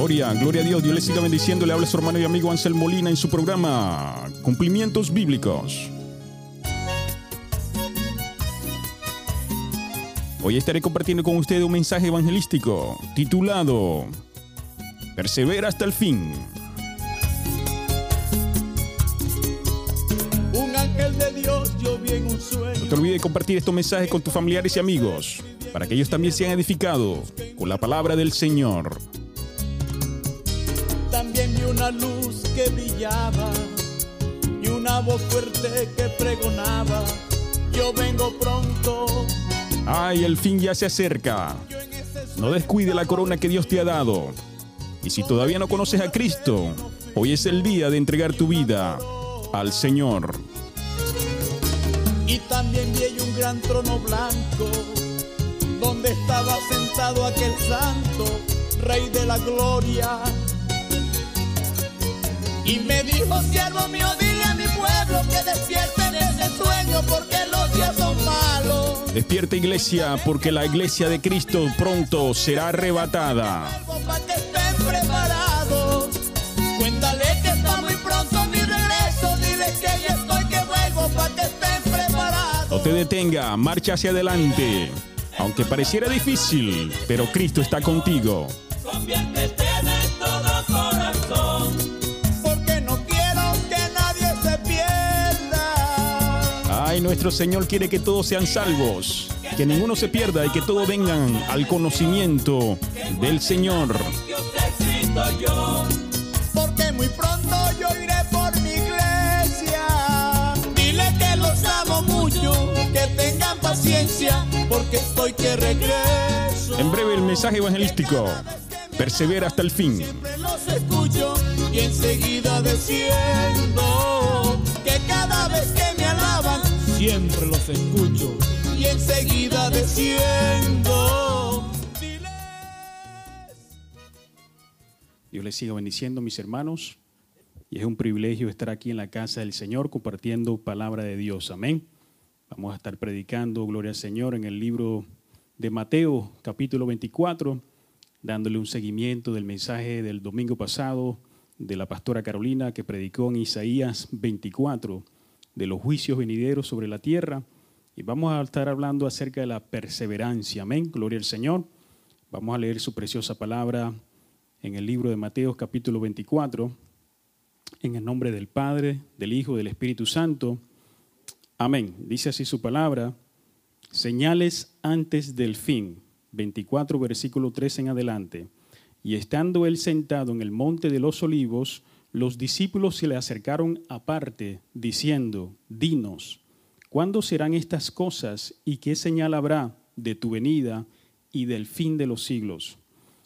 Gloria, gloria a Dios. Dios le siga bendiciendo. Le habla su hermano y amigo Ansel Molina en su programa Cumplimientos Bíblicos. Hoy estaré compartiendo con ustedes un mensaje evangelístico titulado Persevera hasta el fin. Un ángel de Dios yo vi en un sueño. No te olvides de compartir estos mensajes con tus familiares y amigos para que ellos también sean edificados con la palabra del Señor. Que brillaba y una voz fuerte que pregonaba. Yo vengo pronto. Ay, el fin ya se acerca. No descuide la corona que Dios te ha dado. Y si todavía no conoces a Cristo, hoy es el día de entregar tu vida al Señor. Y también vi un gran trono blanco, donde estaba sentado aquel santo, rey de la gloria. Y me dijo, siervo mío, dile a mi pueblo que despierten ese sueño, porque los días son malos. Despierta iglesia, porque la iglesia de Cristo pronto será arrebatada. Algo para que estén preparados. Cuéntale que está muy pronto mi regreso, dile que ya estoy que vuelvo para que estén preparados. No te detenga, marcha hacia adelante. Aunque pareciera difícil, pero Cristo está contigo. Conviértete Ay, nuestro Señor quiere que todos sean salvos, que ninguno se pierda y que todos vengan al conocimiento del Señor. Porque muy pronto yo iré por mi iglesia. Dile que los amo mucho, que tengan paciencia, porque estoy que regreso. En breve el mensaje evangelístico. Persevera hasta el fin. Siempre los escucho y enseguida desciendo siempre los escucho y enseguida desciendo. Dios les siga bendiciendo, mis hermanos. Y es un privilegio estar aquí en la casa del Señor compartiendo palabra de Dios. Amén. Vamos a estar predicando, gloria al Señor, en el libro de Mateo, capítulo 24, dándole un seguimiento del mensaje del domingo pasado de la pastora Carolina que predicó en Isaías 24, de los juicios venideros sobre la tierra. Y vamos a estar hablando acerca de la perseverancia. Amén. Gloria al Señor. Vamos a leer su preciosa palabra en el libro de Mateo capítulo 24, en el nombre del Padre, del Hijo, del Espíritu Santo. Amén. Dice así su palabra, señales antes del fin, 24 versículo 3 en adelante. Y estando él sentado en el monte de los olivos, los discípulos se le acercaron aparte, diciendo, Dinos, ¿cuándo serán estas cosas y qué señal habrá de tu venida y del fin de los siglos?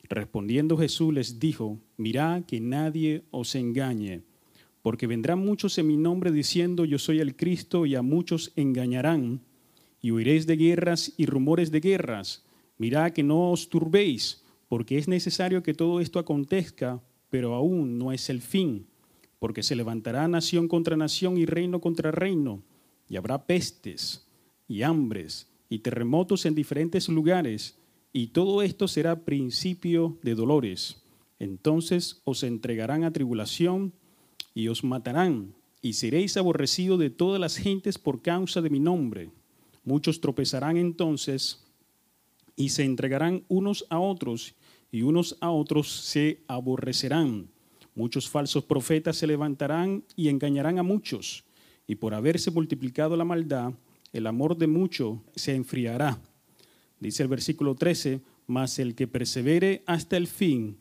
Respondiendo Jesús les dijo, mirad que nadie os engañe, porque vendrán muchos en mi nombre diciendo yo soy el Cristo y a muchos engañarán, y oiréis de guerras y rumores de guerras. Mirad que no os turbéis, porque es necesario que todo esto acontezca, pero aún no es el fin, porque se levantará nación contra nación y reino contra reino, y habrá pestes y hambres y terremotos en diferentes lugares, y todo esto será principio de dolores. Entonces os entregarán a tribulación y os matarán, y seréis aborrecidos de todas las gentes por causa de mi nombre. Muchos tropezarán entonces y se entregarán unos a otros, y unos a otros se aborrecerán. Muchos falsos profetas se levantarán y engañarán a muchos, y por haberse multiplicado la maldad, el amor de muchos se enfriará. Dice el versículo 13, mas el que persevere hasta el fin,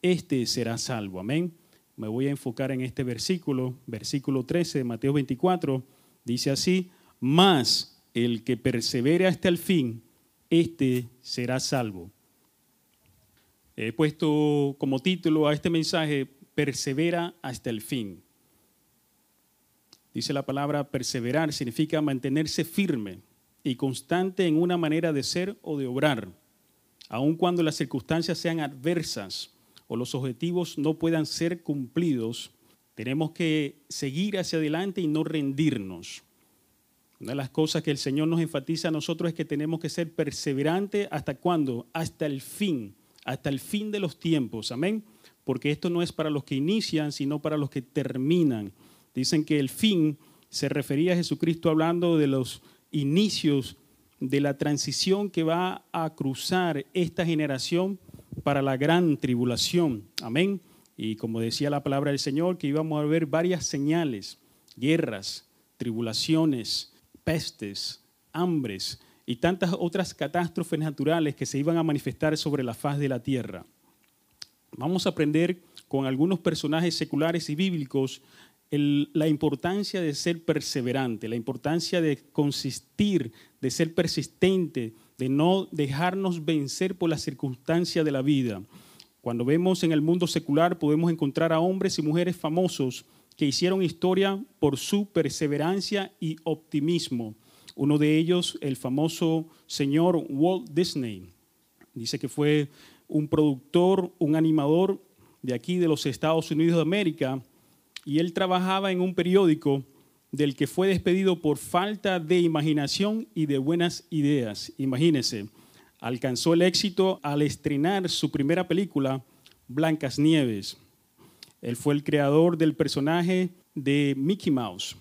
este será salvo. Amén. Me voy a enfocar en este versículo, versículo 13 de Mateo 24, dice así, mas el que persevere hasta el fin, este será salvo. He puesto como título a este mensaje, persevera hasta el fin. Dice la palabra perseverar, significa mantenerse firme y constante en una manera de ser o de obrar, aun cuando las circunstancias sean adversas o los objetivos no puedan ser cumplidos, tenemos que seguir hacia adelante y no rendirnos. Una de las cosas que el Señor nos enfatiza a nosotros es que tenemos que ser perseverantes hasta cuándo? Hasta el fin, hasta el fin de los tiempos. Amén. porque esto no es para los que inician, sino para los que terminan. Dicen que el fin se refería a Jesucristo hablando de los inicios de la transición que va a cruzar esta generación para la gran tribulación. Amén. Y como decía la palabra del Señor, que íbamos a ver varias señales, guerras, tribulaciones, pestes, hambres y tantas otras catástrofes naturales que se iban a manifestar sobre la faz de la tierra. Vamos a aprender con algunos personajes seculares y bíblicos la importancia de ser perseverante, la importancia de consistir, de ser persistente, de no dejarnos vencer por las circunstancias de la vida. Cuando vemos en el mundo secular podemos encontrar a hombres y mujeres famosos que hicieron historia por su perseverancia y optimismo. Uno de ellos, el famoso señor Walt Disney. Dice que fue un productor, un animador de aquí de los Estados Unidos de América, y él trabajaba en un periódico del que fue despedido por falta de imaginación y de buenas ideas. Imagínense, alcanzó el éxito al estrenar su primera película, Blancas Nieves. Él fue el creador del personaje de Mickey Mouse.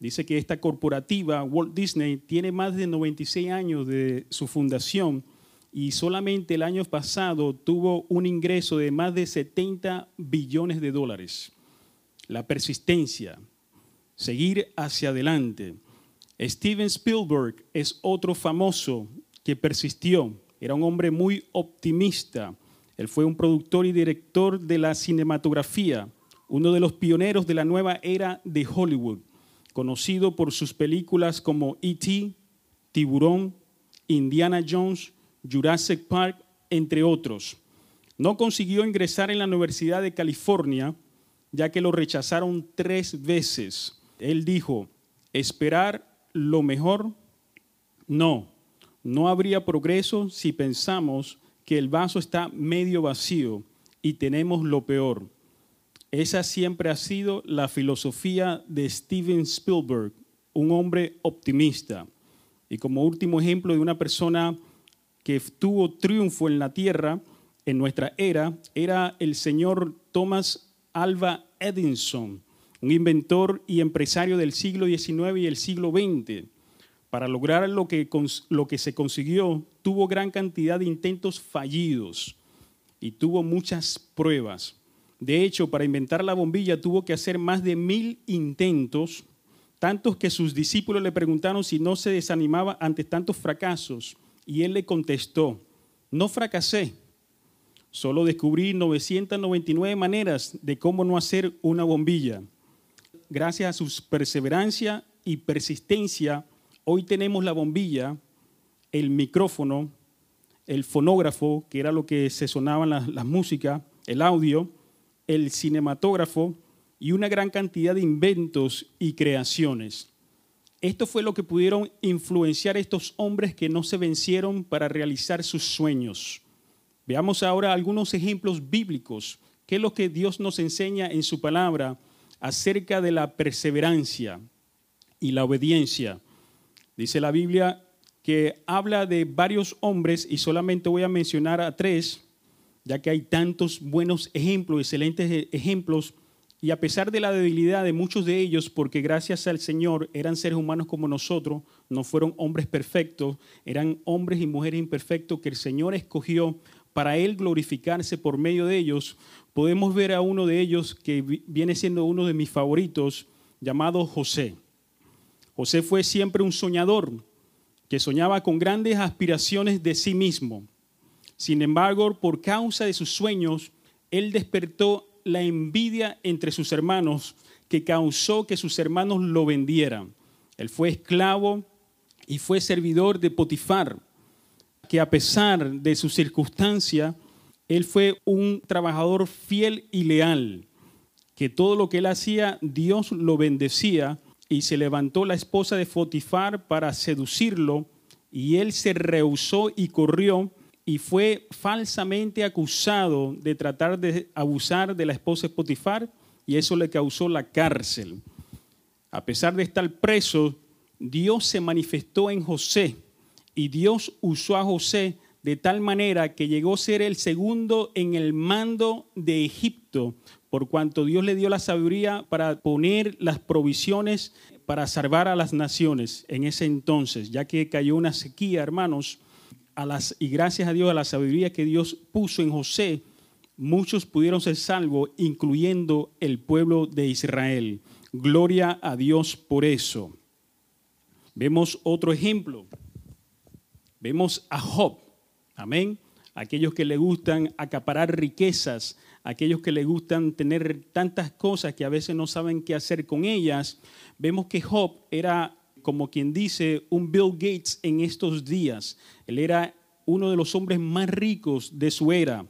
Dice que esta corporativa, Walt Disney, tiene más de 96 años de su fundación y solamente el año pasado tuvo un ingreso de más de 70 billones de dólares. La persistencia, seguir hacia adelante. Steven Spielberg es otro famoso que persistió. Era un hombre muy optimista. Él fue un productor y director de la cinematografía, uno de los pioneros de la nueva era de Hollywood, conocido por sus películas como E.T., Tiburón, Indiana Jones, Jurassic Park, entre otros. No consiguió ingresar en la Universidad de California, ya que lo rechazaron tres veces. Él dijo, esperar lo mejor, no, no habría progreso si pensamos que el vaso está medio vacío y tenemos lo peor. Esa siempre ha sido la filosofía de Steven Spielberg, un hombre optimista. Y como último ejemplo de una persona que tuvo triunfo en la tierra en nuestra era era el señor Thomas Alva Edison, un inventor y empresario del siglo XIX y el siglo XX. Para lograr lo que, lo que se consiguió, tuvo gran cantidad de intentos fallidos y tuvo muchas pruebas. De hecho, para inventar la bombilla tuvo que hacer más de mil intentos, tantos que sus discípulos le preguntaron si no se desanimaba ante tantos fracasos. Y él le contestó, no fracasé, solo descubrí 999 maneras de cómo no hacer una bombilla. Gracias a su perseverancia y persistencia, hoy tenemos la bombilla, el micrófono, el fonógrafo, que era lo que se sonaban las, las músicas, el audio, el cinematógrafo y una gran cantidad de inventos y creaciones. Esto fue lo que pudieron influenciar estos hombres que no se vencieron para realizar sus sueños. Veamos ahora algunos ejemplos bíblicos. ¿Qué es lo que Dios nos enseña en su palabra acerca de la perseverancia y la obediencia? Dice la Biblia que habla de varios hombres y solamente voy a mencionar a tres, ya que hay tantos buenos ejemplos, excelentes ejemplos y a pesar de la debilidad de muchos de ellos, porque gracias al Señor eran seres humanos como nosotros, no fueron hombres perfectos, eran hombres y mujeres imperfectos que el Señor escogió para Él glorificarse por medio de ellos, podemos ver a uno de ellos que viene siendo uno de mis favoritos, llamado José. José fue siempre un soñador, que soñaba con grandes aspiraciones de sí mismo. Sin embargo, por causa de sus sueños, él despertó la envidia entre sus hermanos que causó que sus hermanos lo vendieran. Él fue esclavo y fue servidor de Potifar, que a pesar de su circunstancia, él fue un trabajador fiel y leal, que todo lo que él hacía, Dios lo bendecía y se levantó la esposa de Potifar para seducirlo y él se rehusó y corrió y fue falsamente acusado de tratar de abusar de la esposa de Potifar y eso le causó la cárcel. A pesar de estar preso, Dios se manifestó en José y Dios usó a José de tal manera que llegó a ser el segundo en el mando de Egipto, por cuanto Dios le dio la sabiduría para poner las provisiones para salvar a las naciones en ese entonces, ya que cayó una sequía, hermanos, y gracias a Dios a la sabiduría que Dios puso en José, muchos pudieron ser salvos, incluyendo el pueblo de Israel. Gloria a Dios por eso. Vemos otro ejemplo. Vemos a Job. Amén. Aquellos que le gustan acaparar riquezas, aquellos que le gustan tener tantas cosas que a veces no saben qué hacer con ellas. Vemos que Job era, como quien dice, un Bill Gates en estos días. Él era uno de los hombres más ricos de su era,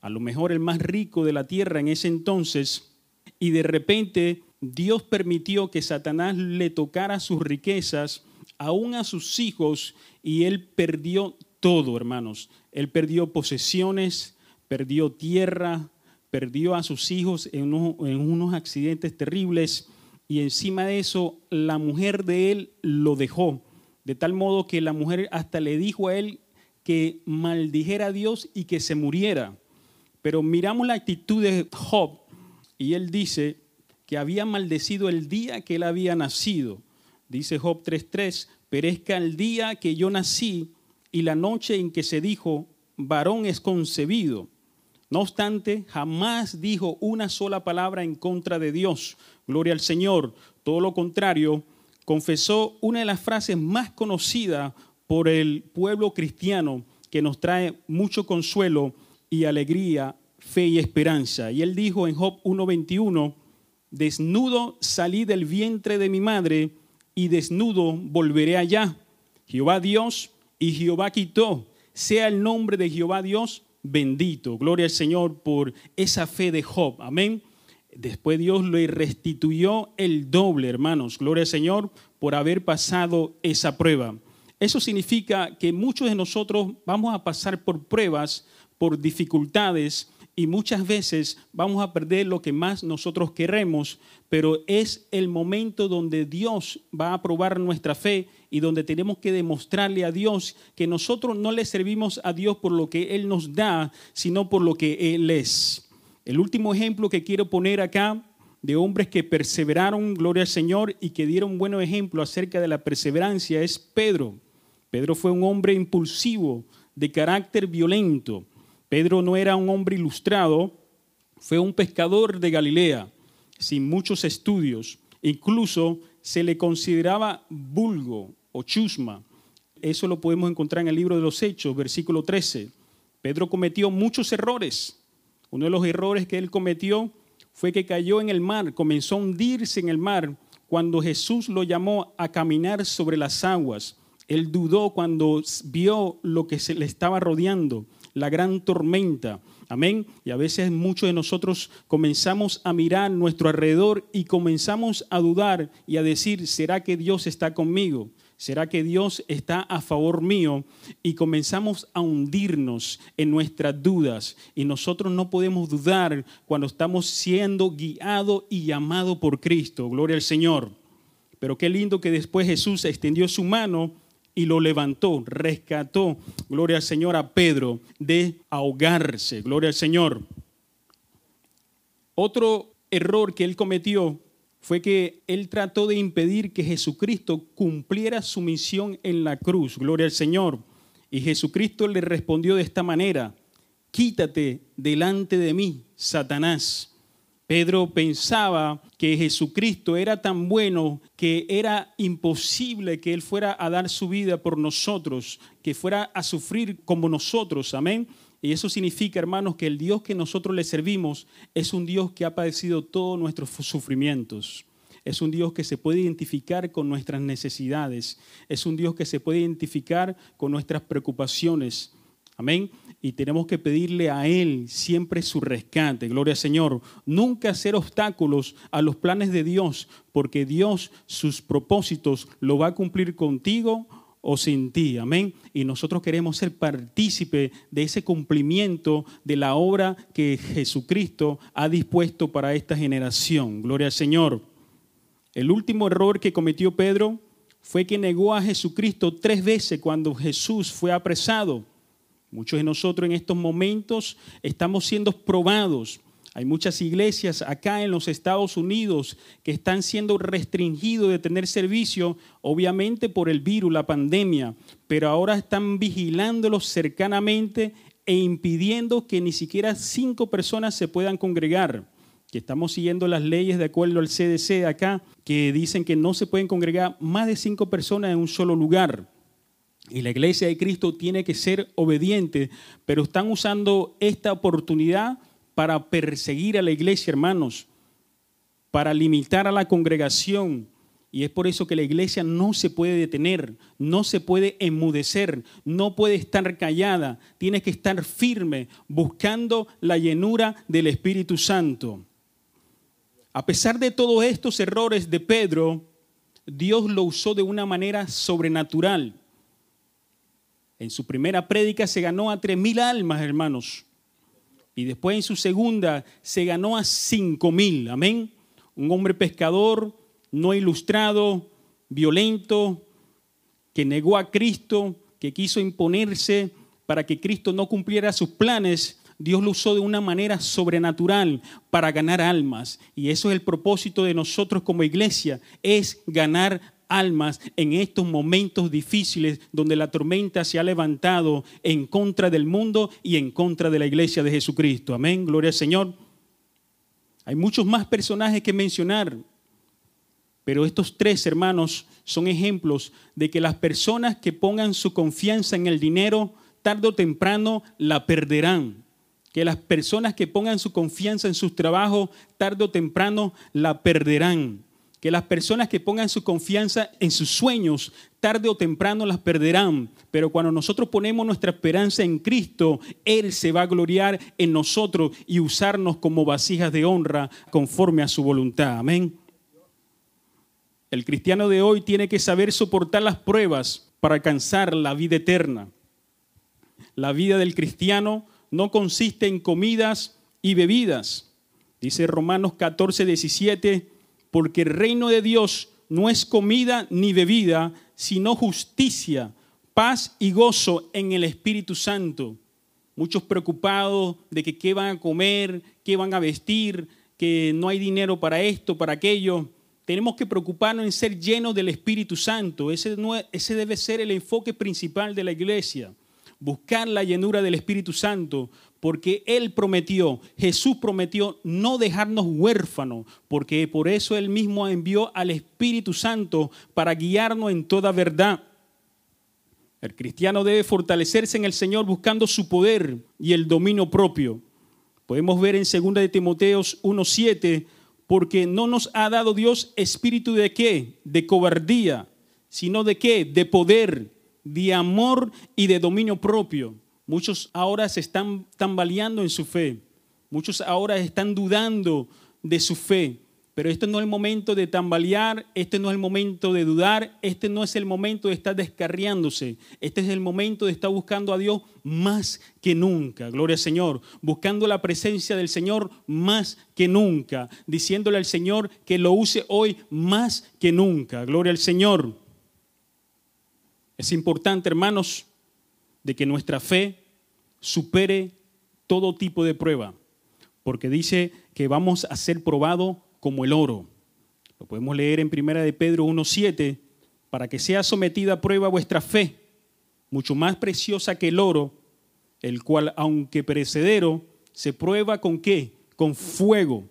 a lo mejor el más rico de la tierra en ese entonces, y de repente Dios permitió que Satanás le tocara sus riquezas, aún a sus hijos, y él perdió todo, hermanos. Él perdió posesiones, perdió tierra, perdió a sus hijos en unos, accidentes terribles y encima de eso la mujer de él lo dejó. De tal modo que la mujer hasta le dijo a él que maldijera a Dios y que se muriera. Pero miramos la actitud de Job y él dice que había maldecido el día que él había nacido. Dice Job 3.3, perezca el día que yo nací y la noche en que se dijo, varón es concebido. No obstante, jamás dijo una sola palabra en contra de Dios. Gloria al Señor. Todo lo contrario, confesó una de las frases más conocidas por el pueblo cristiano que nos trae mucho consuelo y alegría, fe y esperanza. Y él dijo en Job 1.21, desnudo salí del vientre de mi madre y desnudo volveré allá. Jehová Dios y Jehová quitó. Sea el nombre de Jehová Dios bendito. Gloria al Señor por esa fe de Job. Amén. Después Dios le restituyó el doble, hermanos. Gloria al Señor por haber pasado esa prueba. Eso significa que muchos de nosotros vamos a pasar por pruebas, por dificultades, y muchas veces vamos a perder lo que más nosotros queremos, pero es el momento donde Dios va a probar nuestra fe y donde tenemos que demostrarle a Dios que nosotros no le servimos a Dios por lo que Él nos da, sino por lo que Él es. El último ejemplo que quiero poner acá de hombres que perseveraron, gloria al Señor, y que dieron buen ejemplo acerca de la perseverancia es Pedro. Pedro fue un hombre impulsivo, de carácter violento Pedro no era un hombre ilustrado, fue un pescador de Galilea, sin muchos estudios. Incluso se le consideraba vulgo o chusma. Eso lo podemos encontrar en el libro de los Hechos, versículo 13. Pedro cometió muchos errores. Uno de los errores que él cometió fue que cayó en el mar, comenzó a hundirse en el mar cuando Jesús lo llamó a caminar sobre las aguas. Él dudó cuando vio lo que se le estaba rodeando la gran tormenta. Amén. Y a veces muchos de nosotros comenzamos a mirar nuestro alrededor y comenzamos a dudar y a decir, ¿será que Dios está conmigo? ¿Será que Dios está a favor mío? Y comenzamos a hundirnos en nuestras dudas. Y nosotros no podemos dudar cuando estamos siendo guiados y llamados por Cristo. Gloria al Señor. Pero qué lindo que después Jesús extendió su mano y lo levantó, rescató, gloria al Señor, a Pedro de ahogarse, gloria al Señor. Otro error que él cometió fue que él trató de impedir que Jesucristo cumpliera su misión en la cruz, gloria al Señor. Y Jesucristo le respondió de esta manera, quítate delante de mí, Satanás Pedro pensaba que Jesucristo era tan bueno que era imposible que Él fuera a dar su vida por nosotros, que fuera a sufrir como nosotros. Amén. Y eso significa, hermanos, que el Dios que nosotros le servimos es un Dios que ha padecido todos nuestros sufrimientos. Es un Dios que se puede identificar con nuestras necesidades. Es un Dios que se puede identificar con nuestras preocupaciones. Amén. Y tenemos que pedirle a Él siempre su rescate. Gloria al Señor. Nunca hacer obstáculos a los planes de Dios, porque Dios sus propósitos lo va a cumplir contigo o sin ti. Amén. Y nosotros queremos ser partícipe de ese cumplimiento de la obra que Jesucristo ha dispuesto para esta generación. Gloria al Señor. El último error que cometió Pedro fue que negó a Jesucristo tres veces cuando Jesús fue apresado. Muchos de nosotros en estos momentos estamos siendo probados. Hay muchas iglesias acá en los Estados Unidos que están siendo restringidos de tener servicio, obviamente por el virus, la pandemia, pero ahora están vigilándolos cercanamente e impidiendo que ni siquiera cinco personas se puedan congregar que estamos siguiendo las leyes de acuerdo al CDC acá, que dicen que no se pueden congregar más de cinco personas en un solo lugar. Y la iglesia de Cristo tiene que ser obediente, pero están usando esta oportunidad para perseguir a la iglesia, hermanos, para limitar a la congregación. Y es por eso que la iglesia no se puede detener, no se puede enmudecer, no puede estar callada, tiene que estar firme, buscando la llenura del Espíritu Santo. A pesar de todos estos errores de Pedro, Dios lo usó de una manera sobrenatural. En su primera prédica se ganó a tres mil almas, hermanos. Y después en su segunda se ganó a cinco mil. Amén. Un hombre pescador, no ilustrado, violento, que negó a Cristo, que quiso imponerse para que Cristo no cumpliera sus planes, Dios lo usó de una manera sobrenatural para ganar almas. Y eso es el propósito de nosotros como iglesia, es ganar almas en estos momentos difíciles donde la tormenta se ha levantado en contra del mundo y en contra de la iglesia de Jesucristo. Amén, gloria al Señor. Hay muchos más personajes que mencionar, pero estos tres hermanos son ejemplos de que las personas que pongan su confianza en el dinero, tarde o temprano la perderán que las personas que pongan su confianza en sus trabajos, tarde o temprano la perderán. Que las personas que pongan su confianza en sus sueños, tarde o temprano las perderán. Pero cuando nosotros ponemos nuestra esperanza en Cristo, Él se va a gloriar en nosotros y usarnos como vasijas de honra conforme a su voluntad. Amén. El cristiano de hoy tiene que saber soportar las pruebas para alcanzar la vida eterna. La vida del cristiano no consiste en comidas y bebidas. Dice Romanos 14, 17, porque el reino de Dios no es comida ni bebida, sino justicia, paz y gozo en el Espíritu Santo. Muchos preocupados de que qué van a comer, qué van a vestir, que no hay dinero para esto, para aquello. Tenemos que preocuparnos en ser llenos del Espíritu Santo. Ese, ese debe ser el enfoque principal de la iglesia buscar la llenura del Espíritu Santo, porque Él prometió, Jesús prometió no dejarnos huérfanos, porque por eso Él mismo envió al Espíritu Santo para guiarnos en toda verdad. El cristiano debe fortalecerse en el Señor buscando su poder y el dominio propio. Podemos ver en 2 de Timoteos 1:7, porque no nos ha dado Dios espíritu de qué? De cobardía, sino de qué? De poder, de amor y de dominio propio. Muchos ahora se están tambaleando en su fe. Muchos ahora están dudando de su fe. Pero este no es el momento de tambalear, este no es el momento de dudar, este no es el momento de estar descarriándose. Este es el momento de estar buscando a Dios más que nunca. Gloria al Señor. Buscando la presencia del Señor más que nunca. Diciéndole al Señor que lo use hoy más que nunca. Gloria al Señor. Es importante, hermanos, de que nuestra fe supere todo tipo de prueba, porque dice que vamos a ser probados como el oro. Lo podemos leer en Primera de Pedro 1:7, para que sea sometida a prueba vuestra fe, mucho más preciosa que el oro, el cual aunque perecedero, se prueba con qué? Con fuego,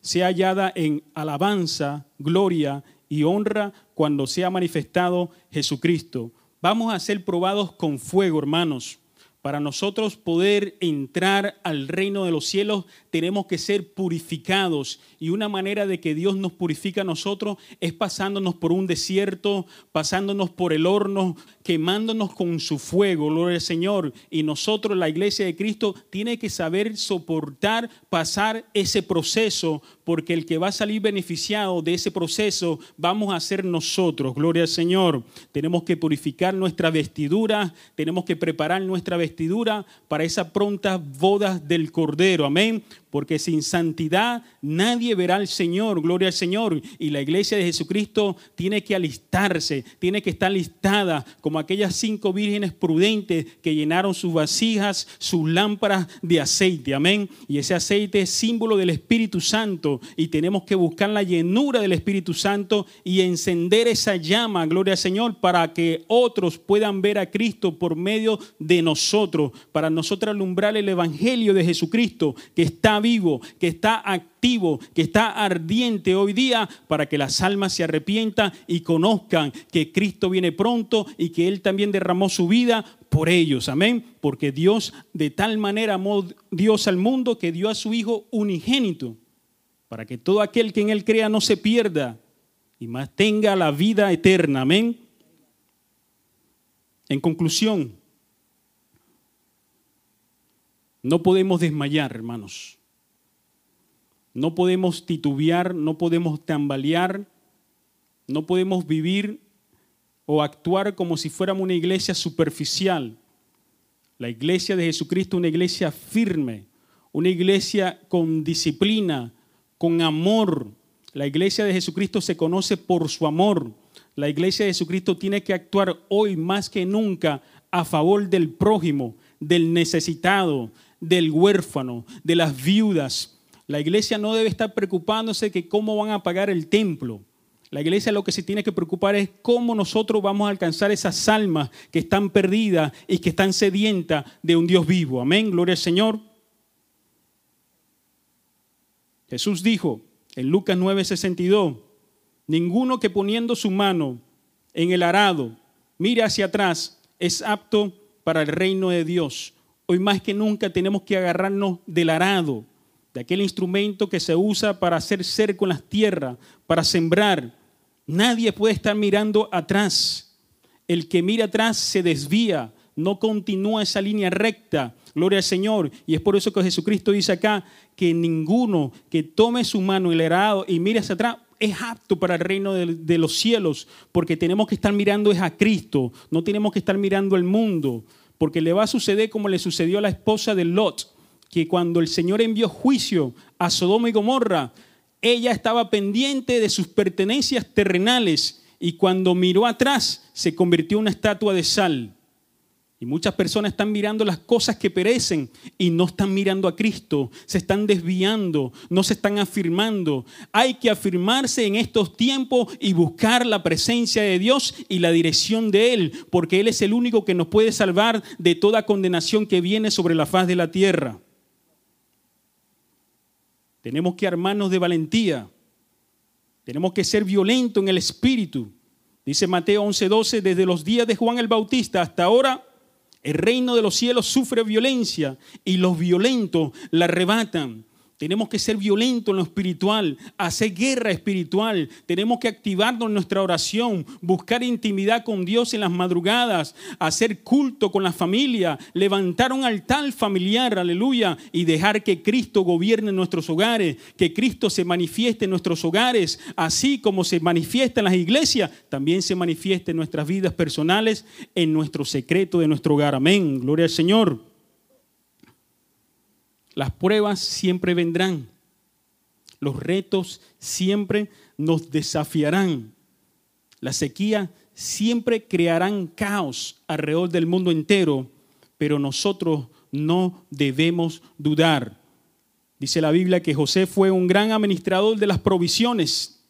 sea hallada en alabanza, gloria y honra cuando sea manifestado Jesucristo Vamos a ser probados con fuego, hermanos. Para nosotros poder entrar al reino de los cielos tenemos que ser purificados y una manera de que Dios nos purifica a nosotros es pasándonos por un desierto, pasándonos por el horno, quemándonos con su fuego, gloria al Señor. Y nosotros, la iglesia de Cristo, tiene que saber soportar, pasar ese proceso porque el que va a salir beneficiado de ese proceso vamos a ser nosotros, gloria al Señor. Tenemos que purificar nuestra vestidura, tenemos que preparar nuestra vestidura para esa pronta boda del Cordero, amén porque sin santidad nadie verá al Señor, gloria al Señor. Y la iglesia de Jesucristo tiene que alistarse, tiene que estar listada como aquellas cinco vírgenes prudentes que llenaron sus vasijas, sus lámparas de aceite, amén. Y ese aceite es símbolo del Espíritu Santo y tenemos que buscar la llenura del Espíritu Santo y encender esa llama, gloria al Señor, para que otros puedan ver a Cristo por medio de nosotros, para nosotros alumbrar el Evangelio de Jesucristo que está vivo, que está activo, que está ardiente hoy día, para que las almas se arrepientan y conozcan que Cristo viene pronto y que Él también derramó su vida por ellos, amén, porque Dios de tal manera amó Dios al mundo que dio a su Hijo unigénito, para que todo aquel que en Él crea no se pierda y más tenga la vida eterna, amén. En conclusión, no podemos desmayar, hermanos. No podemos titubear, no podemos tambalear, no podemos vivir o actuar como si fuéramos una iglesia superficial. La iglesia de Jesucristo, una iglesia firme, una iglesia con disciplina, con amor. La iglesia de Jesucristo se conoce por su amor. La iglesia de Jesucristo tiene que actuar hoy más que nunca a favor del prójimo, del necesitado, del huérfano, de las viudas. La iglesia no debe estar preocupándose que cómo van a pagar el templo. La iglesia lo que se tiene que preocupar es cómo nosotros vamos a alcanzar esas almas que están perdidas y que están sedientas de un Dios vivo. Amén, gloria al Señor. Jesús dijo en Lucas 9:62, ninguno que poniendo su mano en el arado mire hacia atrás es apto para el reino de Dios. Hoy más que nunca tenemos que agarrarnos del arado, aquel instrumento que se usa para hacer cerco en las tierras, para sembrar. Nadie puede estar mirando atrás. El que mira atrás se desvía, no continúa esa línea recta. Gloria al Señor. Y es por eso que Jesucristo dice acá que ninguno que tome su mano el arado y mire hacia atrás es apto para el reino de, de, los cielos, porque tenemos que estar mirando es a Cristo, no tenemos que estar mirando al mundo porque le va a suceder como le sucedió a la esposa de Lot, que cuando el Señor envió juicio a Sodoma y Gomorra, ella estaba pendiente de sus pertenencias terrenales y cuando miró atrás se convirtió en una estatua de sal. Y muchas personas están mirando las cosas que perecen y no están mirando a Cristo, se están desviando, no se están afirmando. Hay que afirmarse en estos tiempos y buscar la presencia de Dios y la dirección de Él, porque Él es el único que nos puede salvar de toda condenación que viene sobre la faz de la tierra. Tenemos que armarnos de valentía, tenemos que ser violentos en el espíritu. Dice Mateo 11:12, desde los días de Juan el Bautista hasta ahora el reino de los cielos sufre violencia y los violentos la arrebatan. Tenemos que ser violentos en lo espiritual, hacer guerra espiritual. Tenemos que activarnos en nuestra oración, buscar intimidad con Dios en las madrugadas, hacer culto con la familia, levantar un altar familiar, aleluya, y dejar que Cristo gobierne nuestros hogares, que Cristo se manifieste en nuestros hogares, así como se manifiesta en las iglesias, también se manifieste en nuestras vidas personales, en nuestro secreto de nuestro hogar. Amén. Gloria al Señor. Las pruebas siempre vendrán. Los retos siempre nos desafiarán. La sequía siempre crearán caos alrededor del mundo entero, pero nosotros no debemos dudar. Dice la Biblia que José fue un gran administrador de las provisiones.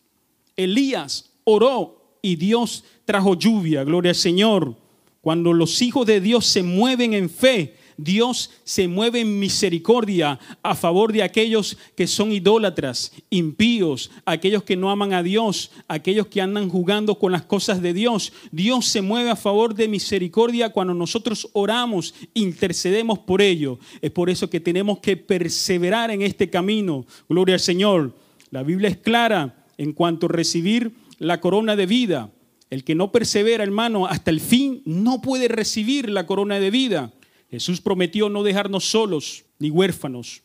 Elías oró y Dios trajo lluvia, gloria al Señor. Cuando los hijos de Dios se mueven en fe, Dios se mueve en misericordia a favor de aquellos que son idólatras, impíos, aquellos que no aman a Dios, aquellos que andan jugando con las cosas de Dios. Dios se mueve a favor de misericordia cuando nosotros oramos, intercedemos por ello. Es por eso que tenemos que perseverar en este camino. Gloria al Señor. La Biblia es clara en cuanto a recibir la corona de vida. El que no persevera, hermano, hasta el fin no puede recibir la corona de vida. Jesús prometió no dejarnos solos ni huérfanos.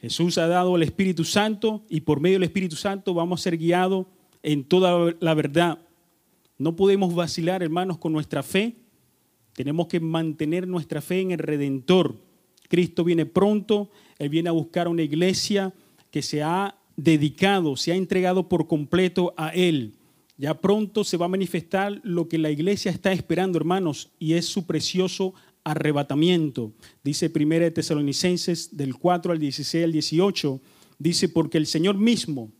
Jesús ha dado el Espíritu Santo y por medio del Espíritu Santo vamos a ser guiados en toda la verdad. No podemos vacilar, hermanos, con nuestra fe. Tenemos que mantener nuestra fe en el Redentor. Cristo viene pronto, Él viene a buscar una iglesia que se ha dedicado, se ha entregado por completo a Él. Ya pronto se va a manifestar lo que la iglesia está esperando, hermanos, y es su precioso arrebatamiento. Dice 1 Tesalonicenses del 4 al 16 al 18, dice, porque el Señor mismo,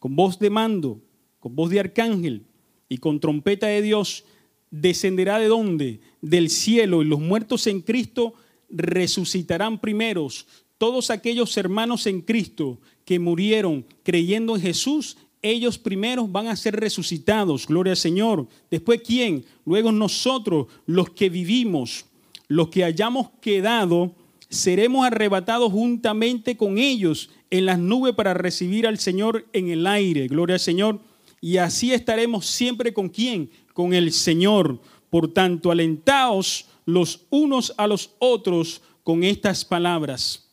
con voz de mando, con voz de arcángel y con trompeta de Dios, descenderá de dónde? Del cielo, y los muertos en Cristo resucitarán primeros. Todos aquellos hermanos en Cristo que murieron creyendo en Jesús, ellos primeros van a ser resucitados, gloria al Señor. Después, ¿quién? Luego nosotros, los que vivimos, los que hayamos quedado, seremos arrebatados juntamente con ellos en las nubes para recibir al Señor en el aire, gloria al Señor. Y así estaremos siempre con quién? Con el Señor. Por tanto, alentaos los unos a los otros con estas palabras.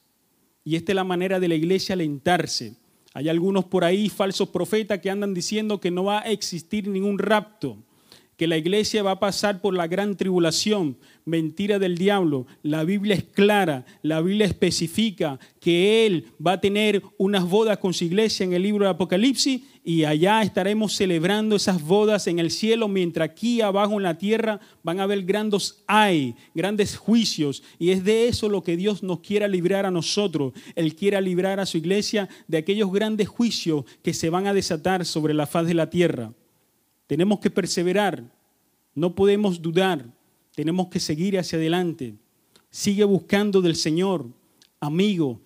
Y esta es la manera de la iglesia alentarse. Hay algunos por ahí, falsos profetas, que andan diciendo que no va a existir ningún rapto, que la iglesia va a pasar por la gran tribulación. Mentira del diablo. La Biblia es clara, la Biblia especifica que Él va a tener unas bodas con su iglesia en el libro de Apocalipsis y allá estaremos celebrando esas bodas en el cielo, mientras aquí abajo en la tierra van a haber grandes hay, grandes juicios. Y es de eso lo que Dios nos quiera librar a nosotros. Él quiera librar a su iglesia de aquellos grandes juicios que se van a desatar sobre la faz de la tierra. Tenemos que perseverar, no podemos dudar, tenemos que seguir hacia adelante. Sigue buscando del Señor. Amigo,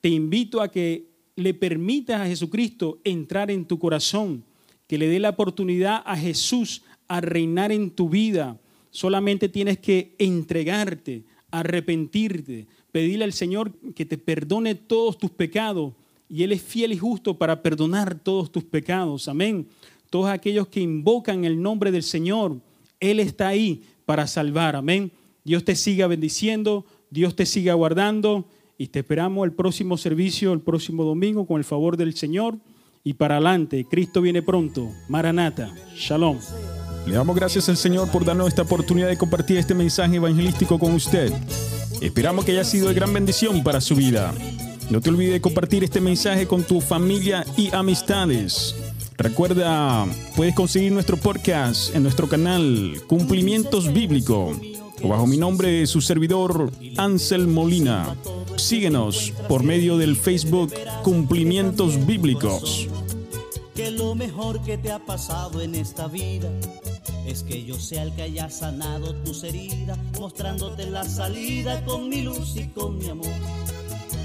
te invito a que le permitas a Jesucristo entrar en tu corazón, que le dé la oportunidad a Jesús a reinar en tu vida. Solamente tienes que entregarte, arrepentirte, pedirle al Señor que te perdone todos tus pecados. Y Él es fiel y justo para perdonar todos tus pecados. Amén. Todos aquellos que invocan el nombre del Señor, Él está ahí para salvar. Amén. Dios te siga bendiciendo, Dios te siga guardando y te esperamos el próximo servicio, el próximo domingo, con el favor del Señor. Y para adelante, Cristo viene pronto. Maranata. Shalom. Le damos gracias al Señor por darnos esta oportunidad de compartir este mensaje evangelístico con usted. Esperamos que haya sido de gran bendición para su vida. No te olvides de compartir este mensaje con tu familia y amistades. Recuerda, puedes conseguir nuestro podcast en nuestro canal Cumplimientos Bíblicos o bajo mi nombre, su servidor Ansel Molina. Síguenos por medio del Facebook Cumplimientos Bíblicos. Que lo mejor que te ha pasado en esta vida es que yo sea el que haya sanado tus heridas, mostrándote la salida con mi luz y con mi amor.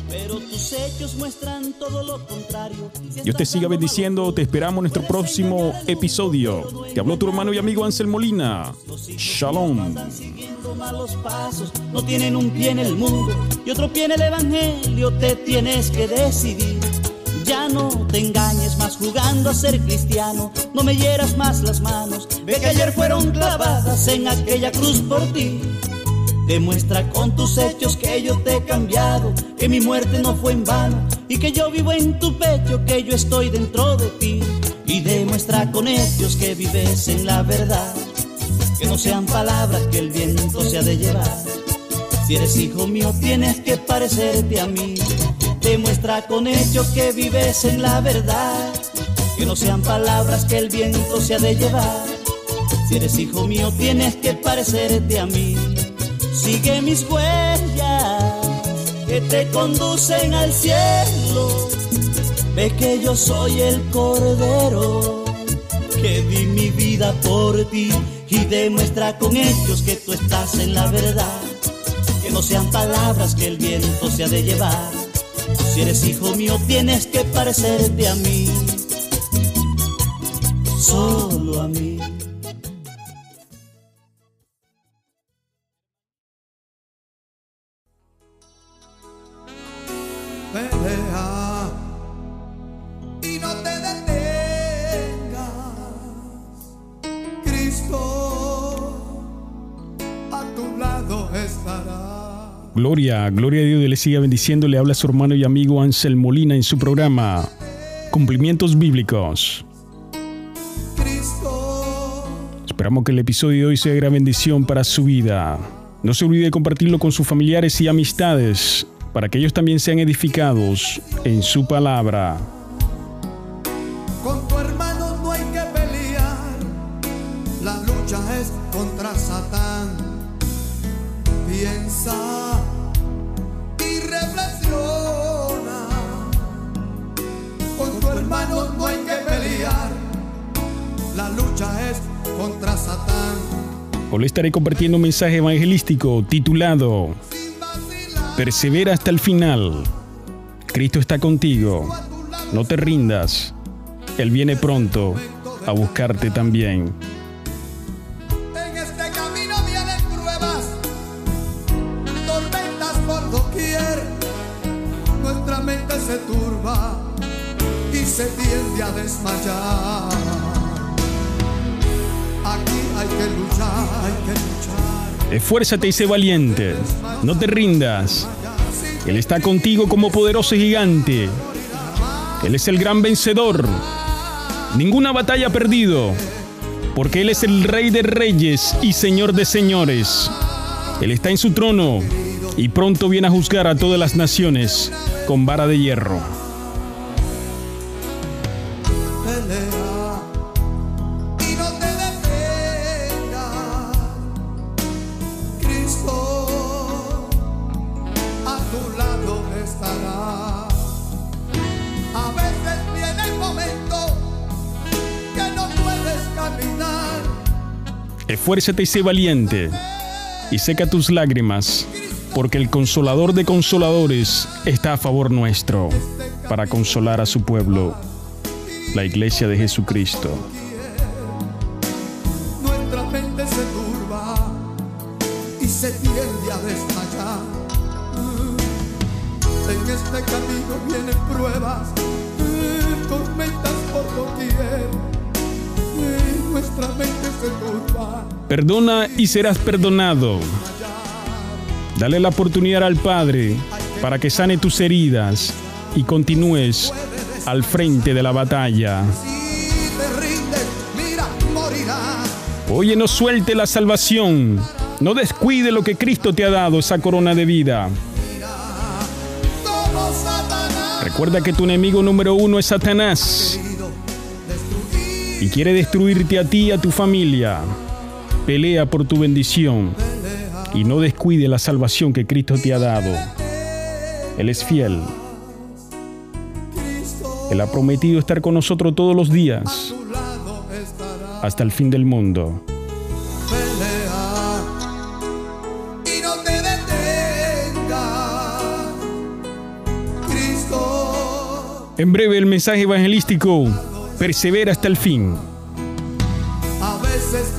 Pero tus hechos muestran todo lo contrario. Dios te siga bendiciendo. Te esperamos en nuestro próximo episodio. Te habló tu hermano y amigo Ansel Molina. Shalom. malos pasos, no tienen un pie en el mundo y otro pie en el evangelio. Te tienes que decidir. Ya no te engañes más jugando a ser cristiano. No me hieras más las manos. Ve que ayer fueron clavadas en aquella cruz por ti. Demuestra con tus hechos que yo te he cambiado, que mi muerte no fue en vano y que yo vivo en tu pecho, que yo estoy dentro de ti. Y demuestra con hechos que vives en la verdad, que no sean palabras que el viento se ha de llevar. Si eres hijo mío tienes que parecerte a mí. Demuestra con hechos que vives en la verdad, que no sean palabras que el viento se ha de llevar. Si eres hijo mío tienes que parecerte a mí. Sigue mis huellas que te conducen al cielo. Ve que yo soy el cordero que di mi vida por ti y demuestra con ellos que tú estás en la verdad. Que no sean palabras que el viento se ha de llevar. Si eres hijo mío tienes que parecerte a mí, solo a mí. Gloria, gloria a Dios, Dios le siga bendiciendo. Le habla su hermano y amigo Ansel Molina en su programa Cumplimientos Bíblicos. Cristo Esperamos que el episodio de hoy sea de gran bendición para su vida. No se olvide compartirlo con sus familiares y amistades para que ellos también sean edificados en su palabra. Hoy le estaré compartiendo un mensaje evangelístico titulado Persevera hasta el final. Cristo está contigo. No te rindas. Él viene pronto a buscarte también. Esfuérzate y sé valiente. No te rindas. Él está contigo como poderoso gigante. Él es el gran vencedor. Ninguna batalla ha perdido. Porque Él es el rey de reyes y señor de señores. Él está en su trono y pronto viene a juzgar a todas las naciones con vara de hierro. Esfuérzate y sé valiente, y seca tus lágrimas, porque el consolador de consoladores está a favor nuestro, para consolar a su pueblo, la iglesia de Jesucristo. Perdona y serás perdonado. Dale la oportunidad al Padre para que sane tus heridas y continúes al frente de la batalla. Oye, no suelte la salvación. No descuide lo que Cristo te ha dado, esa corona de vida. Recuerda que tu enemigo número uno es Satanás y quiere destruirte a ti y a tu familia. Pelea por tu bendición y no descuide la salvación que Cristo te ha dado. Él es fiel. Él ha prometido estar con nosotros todos los días hasta el fin del mundo. pelea y no te detengas. Cristo, En breve el mensaje evangelístico. Persevera hasta el fin. a veces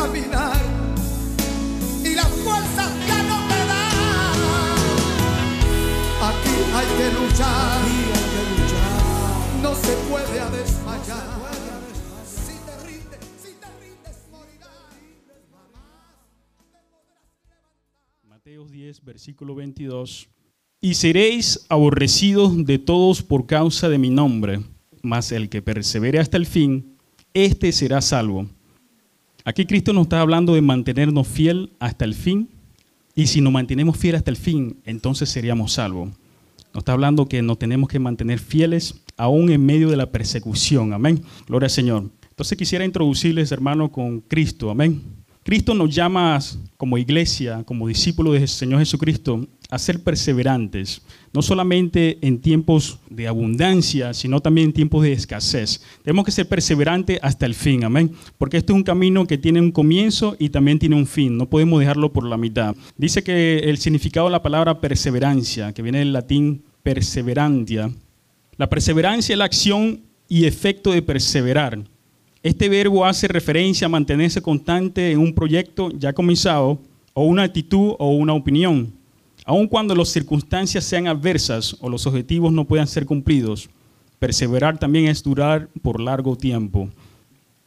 caminar y las fuerzas ya no te dan. Aquí hay que luchar. No se puede a desmayar. Mateos 10, versículo 22. Y seréis aborrecidos de todos por causa de mi nombre, mas el que persevere hasta el fin, éste será salvo. Aquí Cristo nos está hablando de mantenernos fiel hasta el fin, y si nos mantenemos fiel hasta el fin, entonces seríamos salvos. Nos está hablando que nos tenemos que mantener fieles aún en medio de la persecución. Amén. Gloria al Señor. Entonces quisiera introducirles, hermano, con Cristo. Amén. Cristo nos llama como iglesia, como discípulos del Señor Jesucristo, a ser perseverantes, no solamente en tiempos de abundancia, sino también en tiempos de escasez. Tenemos que ser perseverantes hasta el fin, amén, porque este es un camino que tiene un comienzo y también tiene un fin, no podemos dejarlo por la mitad. Dice que el significado de la palabra perseverancia, que viene del latín perseverantia, la perseverancia es la acción y efecto de perseverar. Este verbo hace referencia a mantenerse constante en un proyecto ya comenzado, o una actitud o una opinión, aun cuando las circunstancias sean adversas o los objetivos no puedan ser cumplidos. Perseverar también es durar por largo tiempo.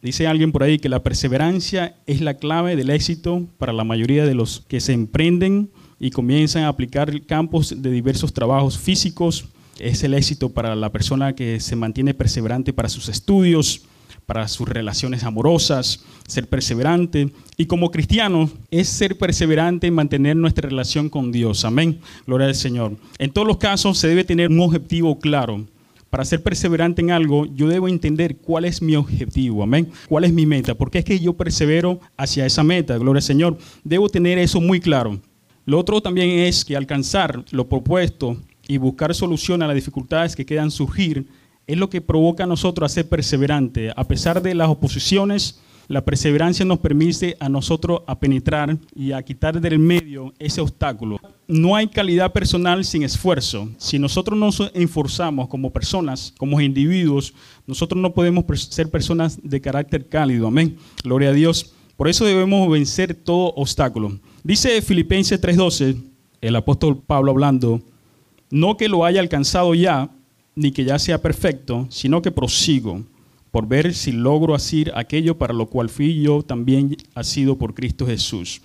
Dice alguien por ahí que la perseverancia es la clave del éxito para la mayoría de los que se emprenden y comienzan a aplicar campos de diversos trabajos físicos, es el éxito para la persona que se mantiene perseverante para sus estudios, para sus relaciones amorosas, ser perseverante. Y como cristiano es ser perseverante en mantener nuestra relación con Dios. Amén. Gloria al Señor. En todos los casos se debe tener un objetivo claro. Para ser perseverante en algo, yo debo entender cuál es mi objetivo, amén. ¿Cuál es mi meta? Porque es que yo persevero hacia esa meta, gloria al Señor. Debo tener eso muy claro. Lo otro también es que alcanzar lo propuesto y buscar solución a las dificultades que quedan surgir es lo que provoca a nosotros a ser perseverante. A pesar de las oposiciones, la perseverancia nos permite a nosotros a penetrar y a quitar del medio ese obstáculo. No hay calidad personal sin esfuerzo. Si nosotros nos esforzamos como personas, como individuos, nosotros no podemos ser personas de carácter cálido. Amén. Gloria a Dios. Por eso debemos vencer todo obstáculo. Dice Filipenses 3:12, el apóstol Pablo hablando, no que lo haya alcanzado ya, ni que ya sea perfecto, sino que prosigo por ver si logro hacer aquello para lo cual fui yo también ha sido por Cristo Jesús.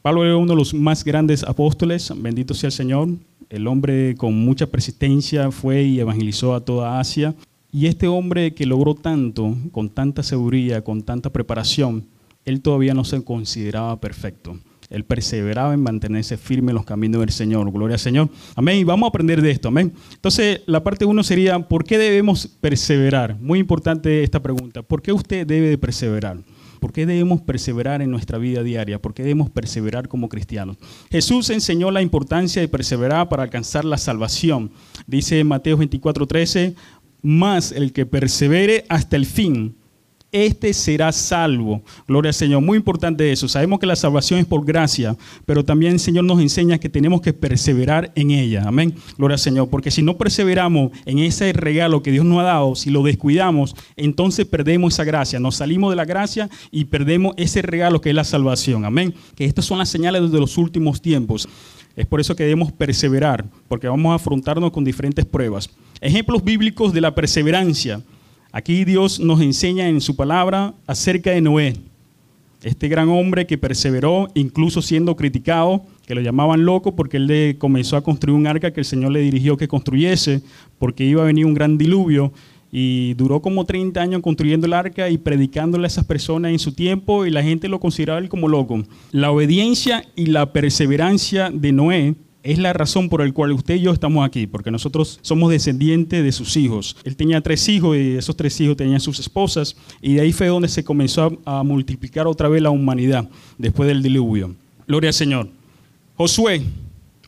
Pablo era uno de los más grandes apóstoles, bendito sea el Señor, el hombre con mucha persistencia fue y evangelizó a toda Asia. Y este hombre que logró tanto, con tanta seguridad, con tanta preparación, él todavía no se consideraba perfecto. Él perseveraba en mantenerse firme en los caminos del Señor. Gloria al Señor. Amén. Y vamos a aprender de esto. Amén. Entonces, la parte uno sería, ¿por qué debemos perseverar? Muy importante esta pregunta. ¿Por qué usted debe de perseverar? ¿Por qué debemos perseverar en nuestra vida diaria? ¿Por qué debemos perseverar como cristianos? Jesús enseñó la importancia de perseverar para alcanzar la salvación. Dice Mateo 24:13, más el que persevere hasta el fin este será salvo. Gloria al Señor. Muy importante eso. Sabemos que la salvación es por gracia, pero también el Señor nos enseña que tenemos que perseverar en ella. Amén. Gloria al Señor. Porque si no perseveramos en ese regalo que Dios nos ha dado, si lo descuidamos, entonces perdemos esa gracia. Nos salimos de la gracia y perdemos ese regalo que es la salvación. Amén. Que estas son las señales de los últimos tiempos. Es por eso que debemos perseverar, porque vamos a afrontarnos con diferentes pruebas. Ejemplos bíblicos de la perseverancia. Aquí Dios nos enseña en su palabra acerca de Noé, este gran hombre que perseveró, incluso siendo criticado, que lo llamaban loco porque él comenzó a construir un arca que el Señor le dirigió que construyese, porque iba a venir un gran diluvio, y duró como 30 años construyendo el arca y predicándole a esas personas en su tiempo, y la gente lo consideraba él como loco. La obediencia y la perseverancia de Noé es la razón por la cual usted y yo estamos aquí, porque nosotros somos descendientes de sus hijos. Él tenía tres hijos y esos tres hijos tenían sus esposas y de ahí fue donde se comenzó a, multiplicar otra vez la humanidad después del diluvio. Gloria al Señor. Josué,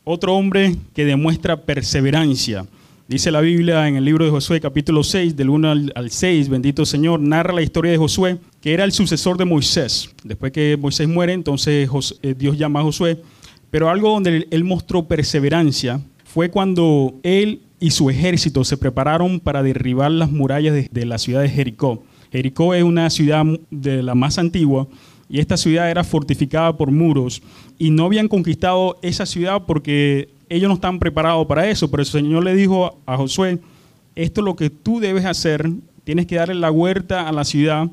otro hombre que demuestra perseverancia. Dice la Biblia en el libro de Josué capítulo 6, del 1 al, 6, bendito Señor, narra la historia de Josué, que era el sucesor de Moisés. Después que Moisés muere, entonces eh, Dios llama a Josué pero algo donde él mostró perseverancia fue cuando él y su ejército se prepararon para derribar las murallas de, la ciudad de Jericó. Jericó es una ciudad de la más antigua y esta ciudad era fortificada por muros y no habían conquistado esa ciudad porque ellos no estaban preparados para eso. Pero el Señor le dijo a Josué, esto es lo que tú debes hacer, tienes que darle la huerta a la ciudad,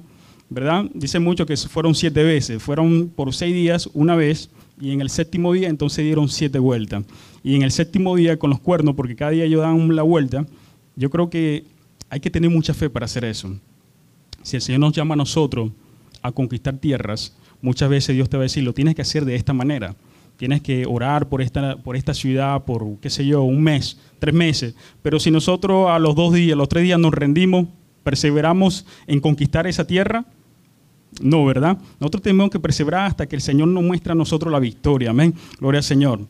¿verdad? Dice mucho que fueron siete veces, fueron por seis días una vez y en el séptimo día entonces dieron siete vueltas. Y en el séptimo día con los cuernos, porque cada día ellos dan la vuelta, yo creo que hay que tener mucha fe para hacer eso. Si el Señor nos llama a nosotros a conquistar tierras, muchas veces Dios te va a decir, lo tienes que hacer de esta manera. Tienes que orar por esta, por esta ciudad por, qué sé yo, un mes, tres meses. Pero si nosotros a los dos días, a los tres días nos rendimos, perseveramos en conquistar esa tierra, no, ¿verdad? Nosotros tenemos que perseverar hasta que el Señor nos muestre a nosotros la victoria. Amén. Gloria al Señor.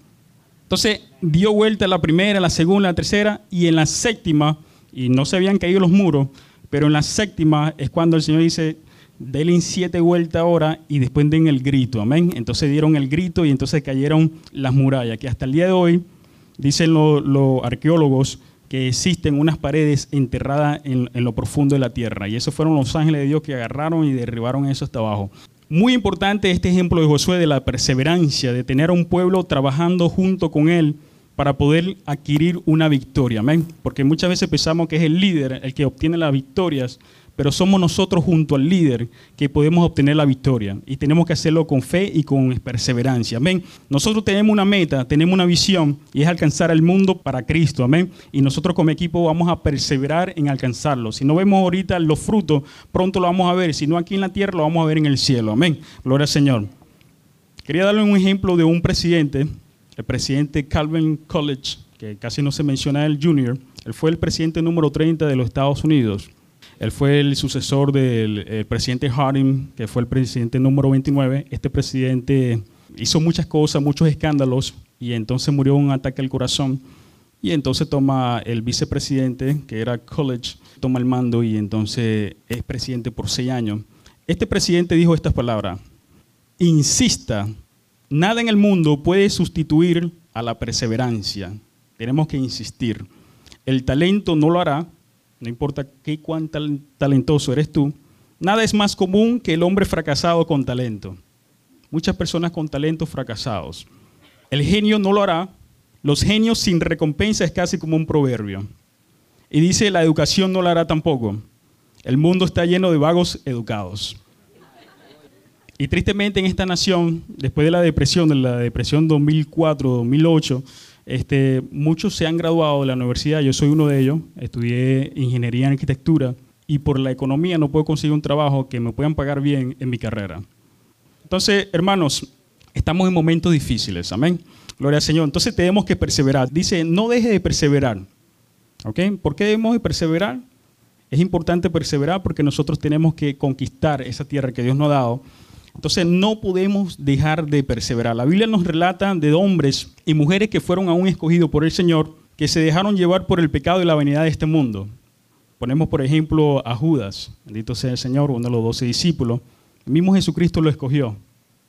Entonces, dio vuelta la primera, la segunda, la tercera y en la séptima, y no se habían caído los muros, pero en la séptima es cuando el Señor dice, denle siete vueltas ahora y después den el grito. Amén. Entonces dieron el grito y entonces cayeron las murallas, que hasta el día de hoy, dicen los arqueólogos, que existen unas paredes enterradas en, lo profundo de la tierra. Y esos fueron los ángeles de Dios que agarraron y derribaron eso hasta abajo. Muy importante este ejemplo de Josué de la perseverancia, de tener a un pueblo trabajando junto con él para poder adquirir una victoria. Amén. Porque muchas veces pensamos que es el líder el que obtiene las victorias, pero somos nosotros junto al líder que podemos obtener la victoria y tenemos que hacerlo con fe y con perseverancia. Amén. Nosotros tenemos una meta, tenemos una visión y es alcanzar el mundo para Cristo. Amén. Y nosotros como equipo vamos a perseverar en alcanzarlo. Si no vemos ahorita los frutos, pronto lo vamos a ver. Si no aquí en la tierra, lo vamos a ver en el cielo. Amén. Gloria al Señor. Quería darle un ejemplo de un presidente, el presidente Calvin College, que casi no se menciona el junior. Él fue el presidente número 30 de los Estados Unidos. Él fue el sucesor del presidente Harding, que fue el presidente número 29. Este presidente hizo muchas cosas, muchos escándalos, y entonces murió un ataque al corazón. Y entonces toma el vicepresidente, que era College, toma el mando y entonces es presidente por seis años. Este presidente dijo estas palabras, insista, nada en el mundo puede sustituir a la perseverancia. Tenemos que insistir. El talento no lo hará, no importa qué cuán talentoso eres tú, nada es más común que el hombre fracasado con talento. Muchas personas con talento fracasados. El genio no lo hará. Los genios sin recompensa es casi como un proverbio. Y dice, la educación no lo hará tampoco. El mundo está lleno de vagos educados. Y tristemente en esta nación, después de la depresión, de la depresión 2004-2008, este, muchos se han graduado de la universidad, yo soy uno de ellos, estudié ingeniería en arquitectura y por la economía no puedo conseguir un trabajo que me puedan pagar bien en mi carrera. Entonces, hermanos, estamos en momentos difíciles, amén. Gloria al Señor. Entonces tenemos que perseverar. Dice, no deje de perseverar. ¿Ok? ¿Por qué debemos de perseverar? Es importante perseverar porque nosotros tenemos que conquistar esa tierra que Dios nos ha dado entonces no podemos dejar de perseverar. La Biblia nos relata de hombres y mujeres que fueron aún escogidos por el Señor, que se dejaron llevar por el pecado y la vanidad de este mundo. Ponemos por ejemplo a Judas, bendito sea el Señor, uno de los doce discípulos. El mismo Jesucristo lo escogió.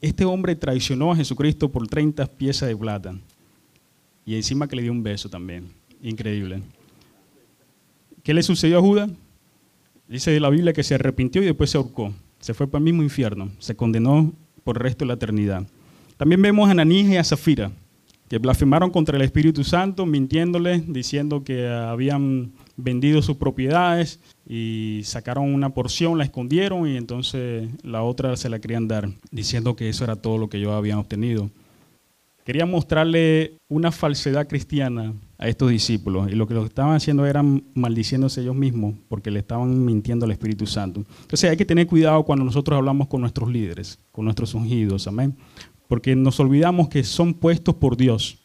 Este hombre traicionó a Jesucristo por 30 piezas de plata. Y encima que le dio un beso también. Increíble. ¿Qué le sucedió a Judas? Dice la Biblia que se arrepintió y después se ahorcó se fue para el mismo infierno, se condenó por el resto de la eternidad. También vemos a Ananías y a Zafira, que blasfemaron contra el Espíritu Santo, mintiéndole, diciendo que habían vendido sus propiedades y sacaron una porción, la escondieron y entonces la otra se la querían dar, diciendo que eso era todo lo que ellos habían obtenido. Quería mostrarle una falsedad cristiana a estos discípulos y lo que lo estaban haciendo era maldiciéndose ellos mismos porque le estaban mintiendo al Espíritu Santo. Entonces hay que tener cuidado cuando nosotros hablamos con nuestros líderes, con nuestros ungidos, amén. Porque nos olvidamos que son puestos por Dios,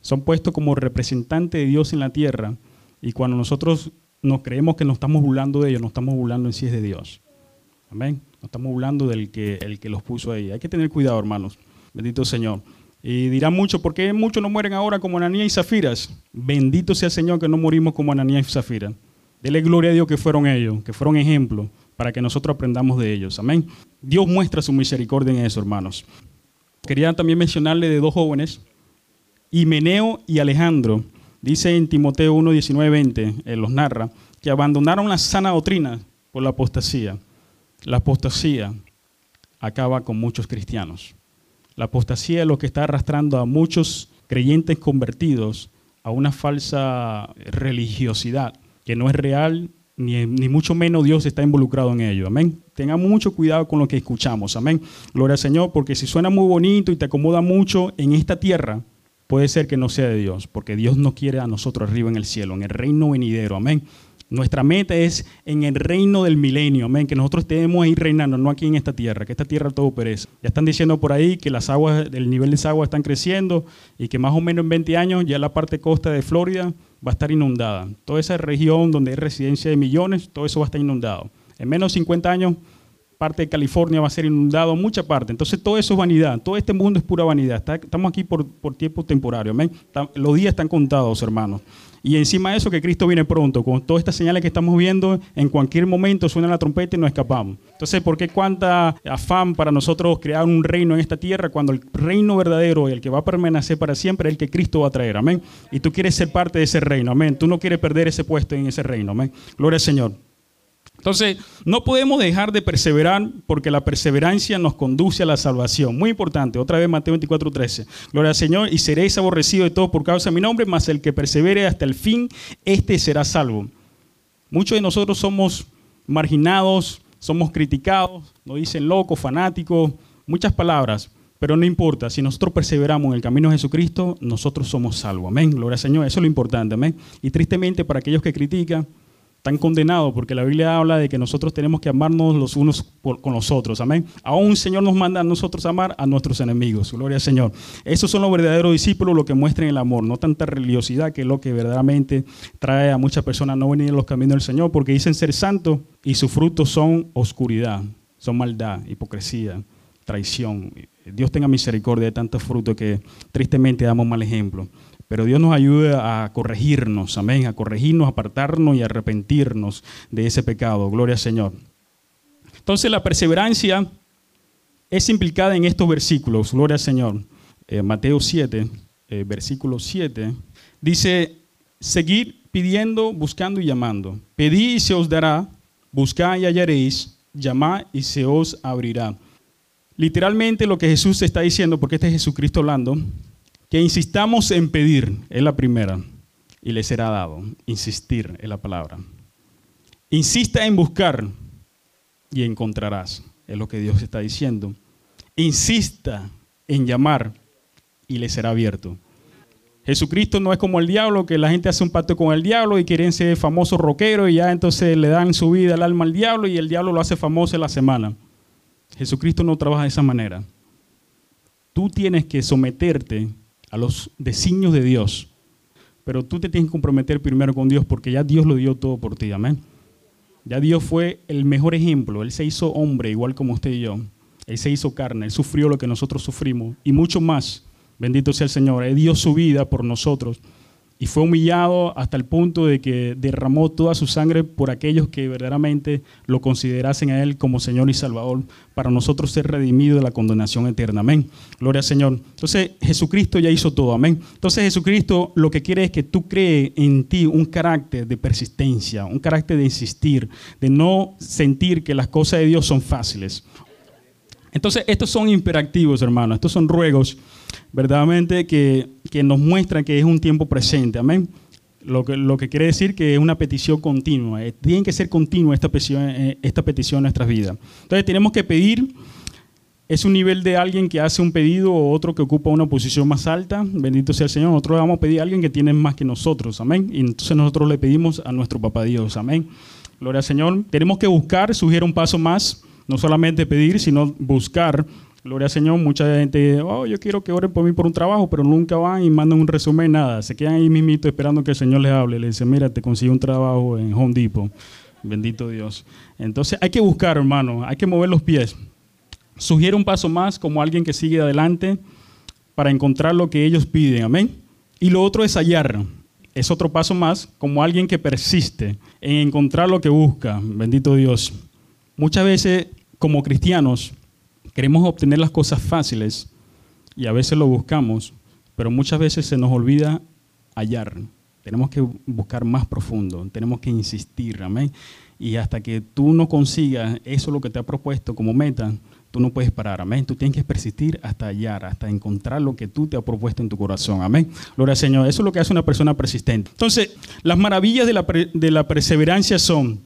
son puestos como representantes de Dios en la tierra y cuando nosotros nos creemos que nos estamos burlando de ellos, nos estamos burlando en sí de Dios. Amén. Nos estamos burlando del que, el que los puso ahí. Hay que tener cuidado, hermanos. Bendito Señor. Y dirán mucho, ¿por qué muchos no mueren ahora como Ananías y Zafiras? Bendito sea el Señor que no morimos como Ananías y Zafira. Dele gloria a Dios que fueron ellos, que fueron ejemplos para que nosotros aprendamos de ellos. Amén. Dios muestra su misericordia en eso, hermanos. Quería también mencionarle de dos jóvenes, Himeneo y Alejandro. Dice en Timoteo 1, 19, 20, él los narra, que abandonaron la sana doctrina por la apostasía. La apostasía acaba con muchos cristianos. La apostasía es lo que está arrastrando a muchos creyentes convertidos a una falsa religiosidad que no es real, ni, ni, mucho menos Dios está involucrado en ello. Amén. Tengamos mucho cuidado con lo que escuchamos. Amén. Gloria al Señor, porque si suena muy bonito y te acomoda mucho en esta tierra, puede ser que no sea de Dios, porque Dios no quiere a nosotros arriba en el cielo, en el reino venidero. Amén. Nuestra meta es en el reino del milenio, amén, que nosotros estemos ahí reinando, no aquí en esta tierra, que esta tierra todo perece. Ya están diciendo por ahí que las aguas, el nivel de esa agua están creciendo y que más o menos en 20 años ya la parte costa de Florida va a estar inundada. Toda esa región donde hay residencia de millones, todo eso va a estar inundado. En menos de 50 años parte de California va a ser inundado, mucha parte. Entonces todo eso es vanidad, todo este mundo es pura vanidad. estamos aquí por, por tiempo temporario. Amén. Los días están contados, hermanos. Y encima de eso que Cristo viene pronto, con todas estas señales que estamos viendo, en cualquier momento suena la trompeta y nos escapamos. Entonces, ¿por qué cuánta afán para nosotros crear un reino en esta tierra cuando el reino verdadero, el que va a permanecer para siempre, es el que Cristo va a traer? Amén. Y tú quieres ser parte de ese reino, amén. Tú no quieres perder ese puesto en ese reino, amén. Gloria al Señor. Entonces, no podemos dejar de perseverar porque la perseverancia nos conduce a la salvación. Muy importante, otra vez Mateo 24, 13. Gloria al Señor, y seréis aborrecidos de todos por causa de mi nombre, mas el que persevere hasta el fin, este será salvo. Muchos de nosotros somos marginados, somos criticados, nos dicen locos, fanáticos, muchas palabras. Pero no importa, si nosotros perseveramos en el camino de Jesucristo, nosotros somos salvos. Amén. Gloria al Señor. Eso es lo importante. Amén. Y tristemente para aquellos que critican, están condenados porque la Biblia habla de que nosotros tenemos que amarnos los unos con los otros. Amén. Aún el Señor nos manda a nosotros amar a nuestros enemigos. Gloria al Señor. Esos son los verdaderos discípulos, lo que muestran el amor, no tanta religiosidad que es lo que verdaderamente trae a muchas personas no venir en los caminos del Señor porque dicen ser santos y sus frutos son oscuridad, son maldad, hipocresía, traición. Dios tenga misericordia de tantos frutos que tristemente damos mal ejemplo. Pero Dios nos ayuda a corregirnos, amén, a corregirnos, apartarnos y arrepentirnos de ese pecado. Gloria al Señor. Entonces la perseverancia es implicada en estos versículos. Gloria al Señor. Eh, Mateo 7, eh, versículo 7, dice, seguir pidiendo, buscando y llamando. Pedí y se os dará, buscad y hallaréis, llamad y se os abrirá. Literalmente lo que Jesús está diciendo, porque este es Jesucristo hablando, que insistamos en pedir, es la primera, y le será dado. Insistir es la palabra. Insista en buscar y encontrarás, es lo que Dios está diciendo. Insista en llamar y le será abierto. Jesucristo no es como el diablo, que la gente hace un pacto con el diablo y quieren ser famosos rockeros y ya entonces le dan su vida al alma al diablo y el diablo lo hace famoso en la semana. Jesucristo no trabaja de esa manera. Tú tienes que someterte a los designios de Dios. Pero tú te tienes que comprometer primero con Dios porque ya Dios lo dio todo por ti, amén. Ya Dios fue el mejor ejemplo. Él se hizo hombre igual como usted y yo. Él se hizo carne, Él sufrió lo que nosotros sufrimos y mucho más. Bendito sea el Señor. Él dio su vida por nosotros y fue humillado hasta el punto de que derramó toda su sangre por aquellos que verdaderamente lo considerasen a Él como Señor y Salvador, para nosotros ser redimidos de la condenación eterna. Amén. Gloria al Señor. Entonces Jesucristo ya hizo todo. Amén. Entonces Jesucristo lo que quiere es que tú crees en ti un carácter de persistencia, un carácter de insistir, de no sentir que las cosas de Dios son fáciles. Entonces estos son imperativos, hermanos. Estos son ruegos verdaderamente que, nos muestra que es un tiempo presente. Amén. Lo que, lo que quiere decir que es una petición continua. Eh, tiene que ser continua esta petición, eh, esta petición en nuestras vidas. Entonces tenemos que pedir. Es un nivel de alguien que hace un pedido o otro que ocupa una posición más alta. Bendito sea el Señor. Nosotros vamos a pedir a alguien que tiene más que nosotros. Amén. Y entonces nosotros le pedimos a nuestro Papá Dios. Amén. Gloria al Señor. Tenemos que buscar, sugiere un paso más. No solamente pedir, sino buscar Gloria al Señor, mucha gente, oh, yo quiero que oren por mí por un trabajo, pero nunca van y mandan un resumen, nada. Se quedan ahí mismito esperando que el Señor les hable. Le dice, mira, te consigo un trabajo en Home Depot. Bendito Dios. Entonces hay que buscar, hermano, hay que mover los pies. Sugiere un paso más como alguien que sigue adelante para encontrar lo que ellos piden. Amén. Y lo otro es hallar. Es otro paso más como alguien que persiste en encontrar lo que busca. Bendito Dios. Muchas veces como cristianos Queremos obtener las cosas fáciles y a veces lo buscamos, pero muchas veces se nos olvida hallar. Tenemos que buscar más profundo, tenemos que insistir, amén. Y hasta que tú no consigas eso lo que te ha propuesto como meta, tú no puedes parar, amén. Tú tienes que persistir hasta hallar, hasta encontrar lo que tú te has propuesto en tu corazón, amén. Gloria al Señor, eso es lo que hace una persona persistente. Entonces, las maravillas de la, de la perseverancia son,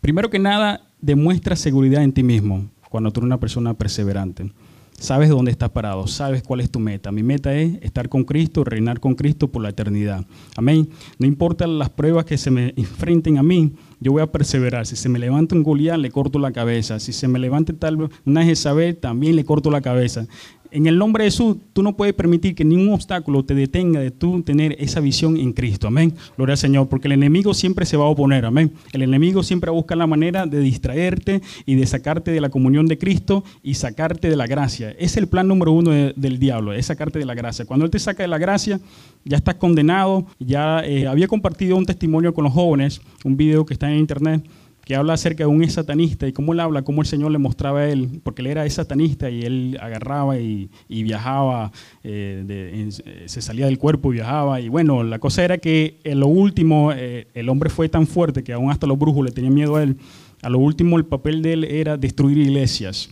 primero que nada, demuestra seguridad en ti mismo cuando tú eres una persona perseverante. Sabes dónde estás parado, sabes cuál es tu meta. Mi meta es estar con Cristo, reinar con Cristo por la eternidad. Amén. No importa las pruebas que se me enfrenten a mí, yo voy a perseverar. Si se me levanta un Goliat, le corto la cabeza. Si se me levanta tal una Jezabel, también le corto la cabeza en el nombre de Jesús, tú no puedes permitir que ningún obstáculo te detenga de tú tener esa visión en Cristo. Amén. Gloria al Señor, porque el enemigo siempre se va a oponer. Amén. El enemigo siempre va a buscar la manera de distraerte y de sacarte de la comunión de Cristo y sacarte de la gracia. Es el plan número uno del diablo, es sacarte de la gracia. Cuando Él te saca de la gracia, ya estás condenado. Ya eh, había compartido un testimonio con los jóvenes, un video que está en internet que habla acerca de un satanista y cómo él habla, cómo el Señor le mostraba a él, porque él era satanista y él agarraba y, viajaba, eh, eh, se salía del cuerpo y viajaba. Y bueno, la cosa era que en lo último eh, el hombre fue tan fuerte que aún hasta los brujos le tenían miedo a él. A lo último el papel de él era destruir iglesias.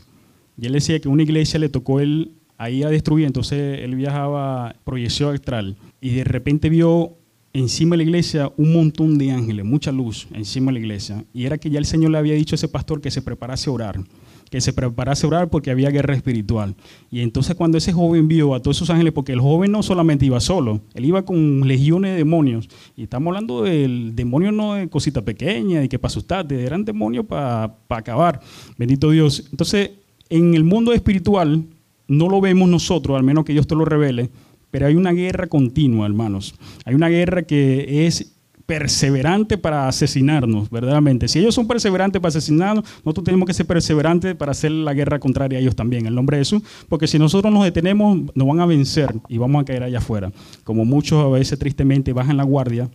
Y él decía que una iglesia le tocó él ahí a destruir, entonces él viajaba proyección astral y de repente vio encima de la iglesia un montón de ángeles, mucha luz encima de la iglesia. Y era que ya el Señor le había dicho a ese pastor que se preparase a orar, que se preparase a orar porque había guerra espiritual. Y entonces cuando ese joven vio a todos esos ángeles, porque el joven no solamente iba solo, él iba con legiones de demonios. Y estamos hablando del demonio no de cosita pequeña y que para asustarte, eran demonios para acabar. Bendito Dios. Entonces, en el mundo espiritual no lo vemos nosotros, al menos que Dios te lo revele, pero hay una guerra continua, hermanos. Hay una guerra que es perseverante para asesinarnos, verdaderamente. Si ellos son perseverantes para asesinarnos, nosotros tenemos que ser perseverantes para hacer la guerra contraria a ellos también, en el nombre de Jesús, porque si nosotros nos detenemos, nos van a vencer y vamos a caer allá afuera. Como muchos a veces tristemente bajan la guardia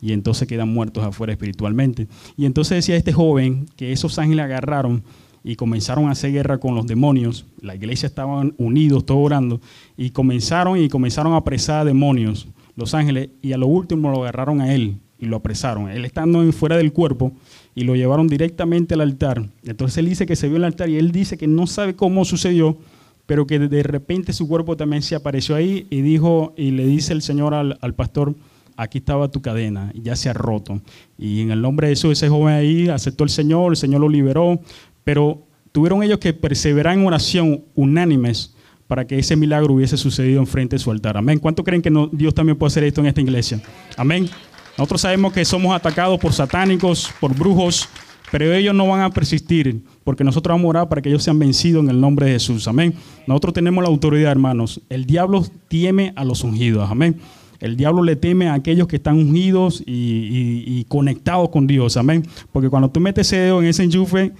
y entonces quedan muertos afuera espiritualmente. Y entonces decía este joven que esos ángeles agarraron y comenzaron a hacer guerra con los demonios. La iglesia estaban unidos, todos orando, y comenzaron y comenzaron a apresar a demonios los ángeles y a lo último lo agarraron a él y lo apresaron. Él estando fuera del cuerpo y lo llevaron directamente al altar. Entonces él dice que se vio en el altar y él dice que no sabe cómo sucedió, pero que de repente su cuerpo también se apareció ahí y dijo y le dice el Señor al, pastor, aquí estaba tu cadena, ya se ha roto. Y en el nombre de Jesús, ese joven ahí aceptó el Señor, el Señor lo liberó, pero tuvieron ellos que perseverar en oración unánimes para que ese milagro hubiese sucedido enfrente de su altar. Amén. ¿Cuánto creen que Dios también puede hacer esto en esta iglesia? Amén. Nosotros sabemos que somos atacados por satánicos, por brujos, pero ellos no van a persistir, porque nosotros vamos a orar para que ellos sean vencidos en el nombre de Jesús. Amén. Nosotros tenemos la autoridad, hermanos. El diablo teme a los ungidos. Amén. El diablo le teme a aquellos que están ungidos y, y conectados con Dios. Amén. Porque cuando tú metes ese dedo en ese enchufe,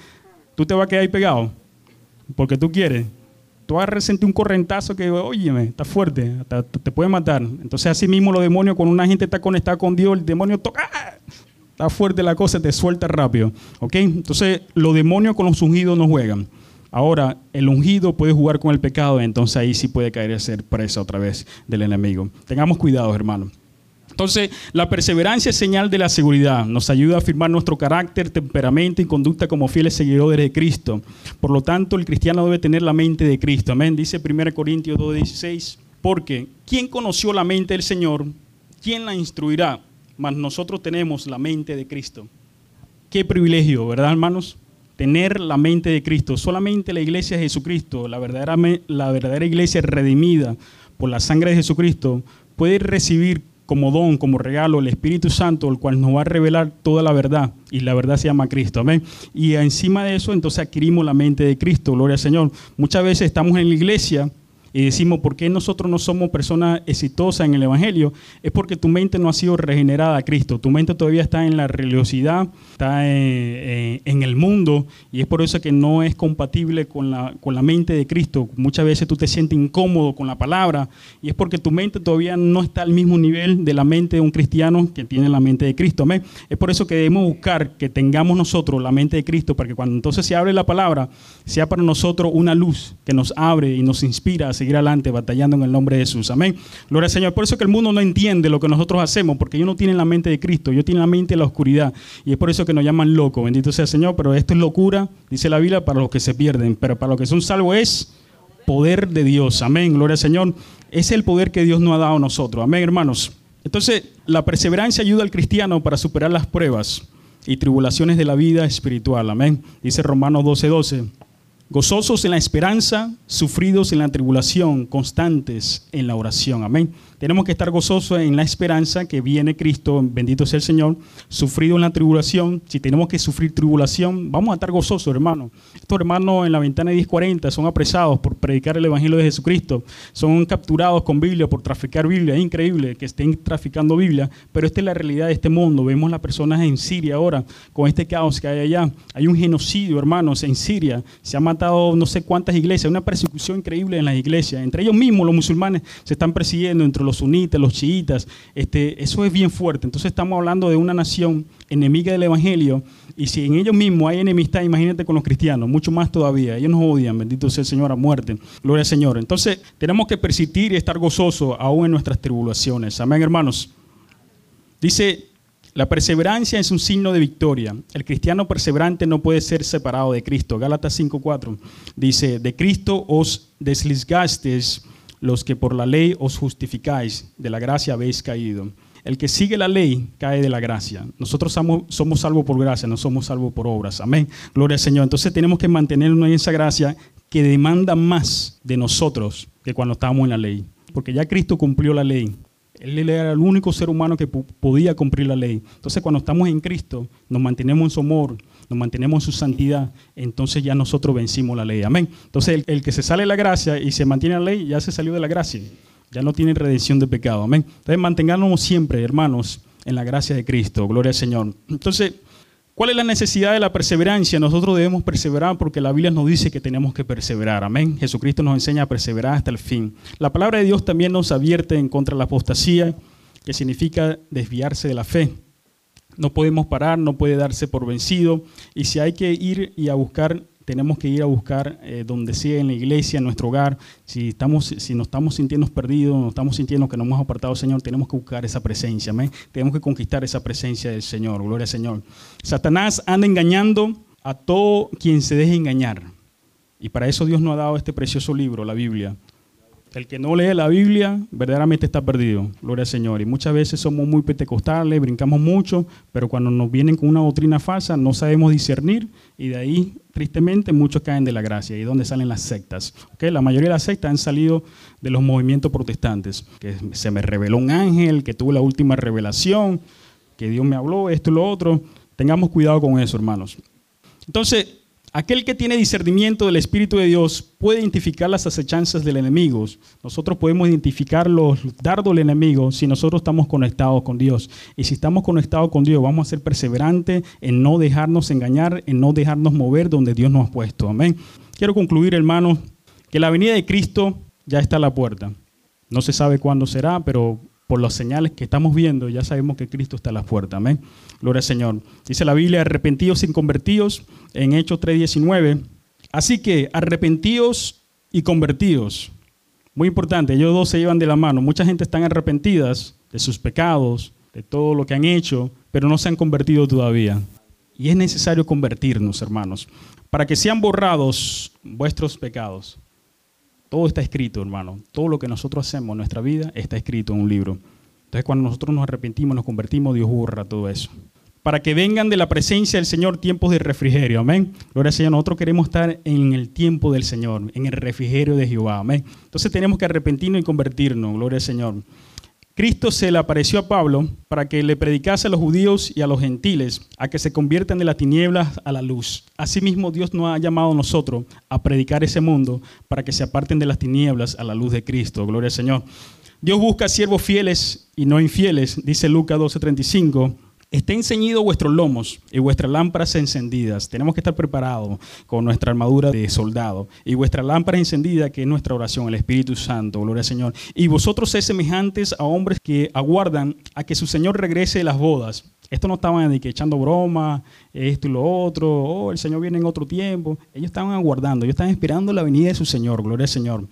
tú te vas a quedar ahí pegado. Porque tú quieres tú vas a resentir un correntazo que, óyeme, está fuerte, te, puede matar. Entonces, así mismo los demonios, cuando una gente está conectada con Dios, el demonio toca, ¡ah! está fuerte la cosa, te suelta rápido. ¿Ok? Entonces, los demonios con los ungidos no juegan. Ahora, el ungido puede jugar con el pecado, entonces ahí sí puede caer a ser presa otra vez del enemigo. Tengamos cuidado, hermanos. Entonces, la perseverancia es señal de la seguridad. Nos ayuda a afirmar nuestro carácter, temperamento y conducta como fieles seguidores de Cristo. Por lo tanto, el cristiano debe tener la mente de Cristo. Amén. Dice 1 Corintios 2.16. Porque, ¿quién conoció la mente del Señor? ¿Quién la instruirá? Mas nosotros tenemos la mente de Cristo. Qué privilegio, ¿verdad, hermanos? Tener la mente de Cristo. Solamente la iglesia de Jesucristo, la verdadera, la verdadera iglesia redimida por la sangre de Jesucristo, puede recibir como don, como regalo, el Espíritu Santo, el cual nos va a revelar toda la verdad. Y la verdad se llama Cristo. Amén. Y encima de eso, entonces adquirimos la mente de Cristo. Gloria al Señor. Muchas veces estamos en la iglesia y decimos, ¿por qué nosotros no somos personas exitosas en el Evangelio? Es porque tu mente no ha sido regenerada a Cristo. Tu mente todavía está en la religiosidad, está en, el mundo, y es por eso que no es compatible con la, con la mente de Cristo. Muchas veces tú te sientes incómodo con la palabra, y es porque tu mente todavía no está al mismo nivel de la mente de un cristiano que tiene la mente de Cristo. Amén. Es por eso que debemos buscar que tengamos nosotros la mente de Cristo, para que cuando entonces se abre la palabra, sea para nosotros una luz que nos abre y nos inspira a seguir adelante batallando en el nombre de Jesús. Amén. Gloria al Señor. Por eso que el mundo no entiende lo que nosotros hacemos, porque ellos no tienen la mente de Cristo, ellos tienen la mente de la oscuridad. Y es por eso que nos llaman locos. Bendito sea el Señor. Pero esto es locura, dice la Biblia, para los que se pierden. Pero para los que son salvos es poder de Dios. Amén. Gloria al Señor. Es el poder que Dios nos ha dado a nosotros. Amén, hermanos. Entonces, la perseverancia ayuda al cristiano para superar las pruebas y tribulaciones de la vida espiritual. Amén. Dice Romanos 12:12. 12. Gozosos en la esperanza, sufridos en la tribulación, constantes en la oración. Amén. Tenemos que estar gozosos en la esperanza que viene Cristo, bendito sea el Señor, sufrido en la tribulación. Si tenemos que sufrir tribulación, vamos a estar gozosos, hermanos. Estos hermanos en la ventana de 1040 son apresados por predicar el Evangelio de Jesucristo, son capturados con Biblia por traficar Biblia. Es increíble que estén traficando Biblia, pero esta es la realidad de este mundo. Vemos las personas en Siria ahora, con este caos que hay allá. Hay un genocidio, hermanos, en Siria. Se han matado no sé cuántas iglesias, una persecución increíble en las iglesias. Entre ellos mismos, los musulmanes se están persiguiendo entre los sunitas, los chiitas, este, eso es bien fuerte. Entonces estamos hablando de una nación enemiga del Evangelio y si en ellos mismos hay enemistad, imagínate con los cristianos, mucho más todavía. Ellos nos odian, bendito sea el Señor a muerte. Gloria al Señor. Entonces tenemos que persistir y estar gozosos aún en nuestras tribulaciones. Amén, hermanos. Dice, la perseverancia es un signo de victoria. El cristiano perseverante no puede ser separado de Cristo. Gálatas 5.4 dice, de Cristo os desligastes los que por la ley os justificáis, de la gracia habéis caído. el que sigue la ley cae de la gracia. Nosotros somos, somos salvos por gracia, no somos salvos por obras. Amén. Gloria al Señor. Entonces tenemos que mantenernos en esa gracia que demanda más de nosotros que cuando estábamos en la ley. Porque ya Cristo cumplió la ley. Él era el único ser humano que podía cumplir la ley. Entonces cuando estamos en Cristo, nos mantenemos en su amor, nos mantenemos en su santidad, entonces ya nosotros vencimos la ley. Amén. Entonces el, el que se sale de la gracia y se mantiene en la ley, ya se salió de la gracia. Ya no tiene redención de pecado. Amén. Entonces mantengámonos siempre, hermanos, en la gracia de Cristo. Gloria al Señor. Entonces, ¿cuál es la necesidad de la perseverancia? Nosotros debemos perseverar porque la Biblia nos dice que tenemos que perseverar. Amén. Jesucristo nos enseña a perseverar hasta el fin. La palabra de Dios también nos advierte en contra de la apostasía, que significa desviarse de la fe. No podemos parar, no puede darse por vencido. Y si hay que ir y a buscar tenemos que ir a buscar eh, donde sea, en la iglesia, en nuestro hogar. Si, estamos, si nos estamos sintiendo perdidos, nos estamos sintiendo que nos hemos apartado Señor, tenemos que buscar esa presencia. ¿amén? Tenemos que conquistar esa presencia del Señor. Gloria al Señor. Satanás anda engañando a todo quien se deje engañar. Y para eso Dios nos ha dado este precioso libro, la Biblia. El que no lee la Biblia verdaderamente está perdido, gloria al Señor. Y muchas veces somos muy pentecostales, brincamos mucho, pero cuando nos vienen con una doctrina falsa no sabemos discernir y de ahí, tristemente, muchos caen de la gracia. Y donde salen las sectas. ¿Okay? La mayoría de las sectas han salido de los movimientos protestantes. Que se me reveló un ángel, que tuvo la última revelación, que Dios me habló, esto y lo otro. Tengamos cuidado con eso, hermanos. Entonces, Aquel que tiene discernimiento del Espíritu de Dios puede identificar las acechanzas del enemigo. Nosotros podemos identificar los dardos del enemigo si nosotros estamos conectados con Dios. Y si estamos conectados con Dios, vamos a ser perseverantes en no dejarnos engañar, en no dejarnos mover donde Dios nos ha puesto. Amén. Quiero concluir, hermanos, que la venida de Cristo ya está a la puerta. No se sabe cuándo será, pero por las señales que estamos viendo, ya sabemos que Cristo está a la puerta. Amén. Gloria al Señor. Dice la Biblia, arrepentidos sin convertidos, en Hechos 3.19. Así que arrepentidos y convertidos. Muy importante, ellos dos se llevan de la mano. Mucha gente están arrepentidas de sus pecados, de todo lo que han hecho, pero no se han convertido todavía. Y es necesario convertirnos, hermanos, para que sean borrados vuestros pecados. Todo está escrito, hermano. Todo lo que nosotros hacemos en nuestra vida está escrito en un libro. Entonces, cuando nosotros nos arrepentimos, nos convertimos, Dios borra todo eso. Para que vengan de la presencia del Señor tiempos de refrigerio. Amén. Gloria al Señor. Nosotros queremos estar en el tiempo del Señor, en el refrigerio de Jehová. Amén. Entonces tenemos que arrepentirnos y convertirnos. Gloria al Señor. Cristo se le apareció a Pablo para que le predicase a los judíos y a los gentiles a que se conviertan de las tinieblas a la luz. Asimismo, Dios nos ha llamado a nosotros a predicar ese mundo para que se aparten de las tinieblas a la luz de Cristo. Gloria al Señor. Dios busca siervos fieles y no infieles, dice Lucas 12:35 Estén ceñidos vuestros lomos y vuestras lámparas encendidas. Tenemos que estar preparados con nuestra armadura de soldado. Y vuestra lámpara encendida, que es nuestra oración, el Espíritu Santo, gloria al Señor. Y vosotros sed semejantes a hombres que aguardan a que su Señor regrese de las bodas. Esto no estaban de que echando broma, esto y lo otro, oh, el Señor viene en otro tiempo. Ellos estaban aguardando, ellos estaban esperando la venida de su Señor, gloria al Señor,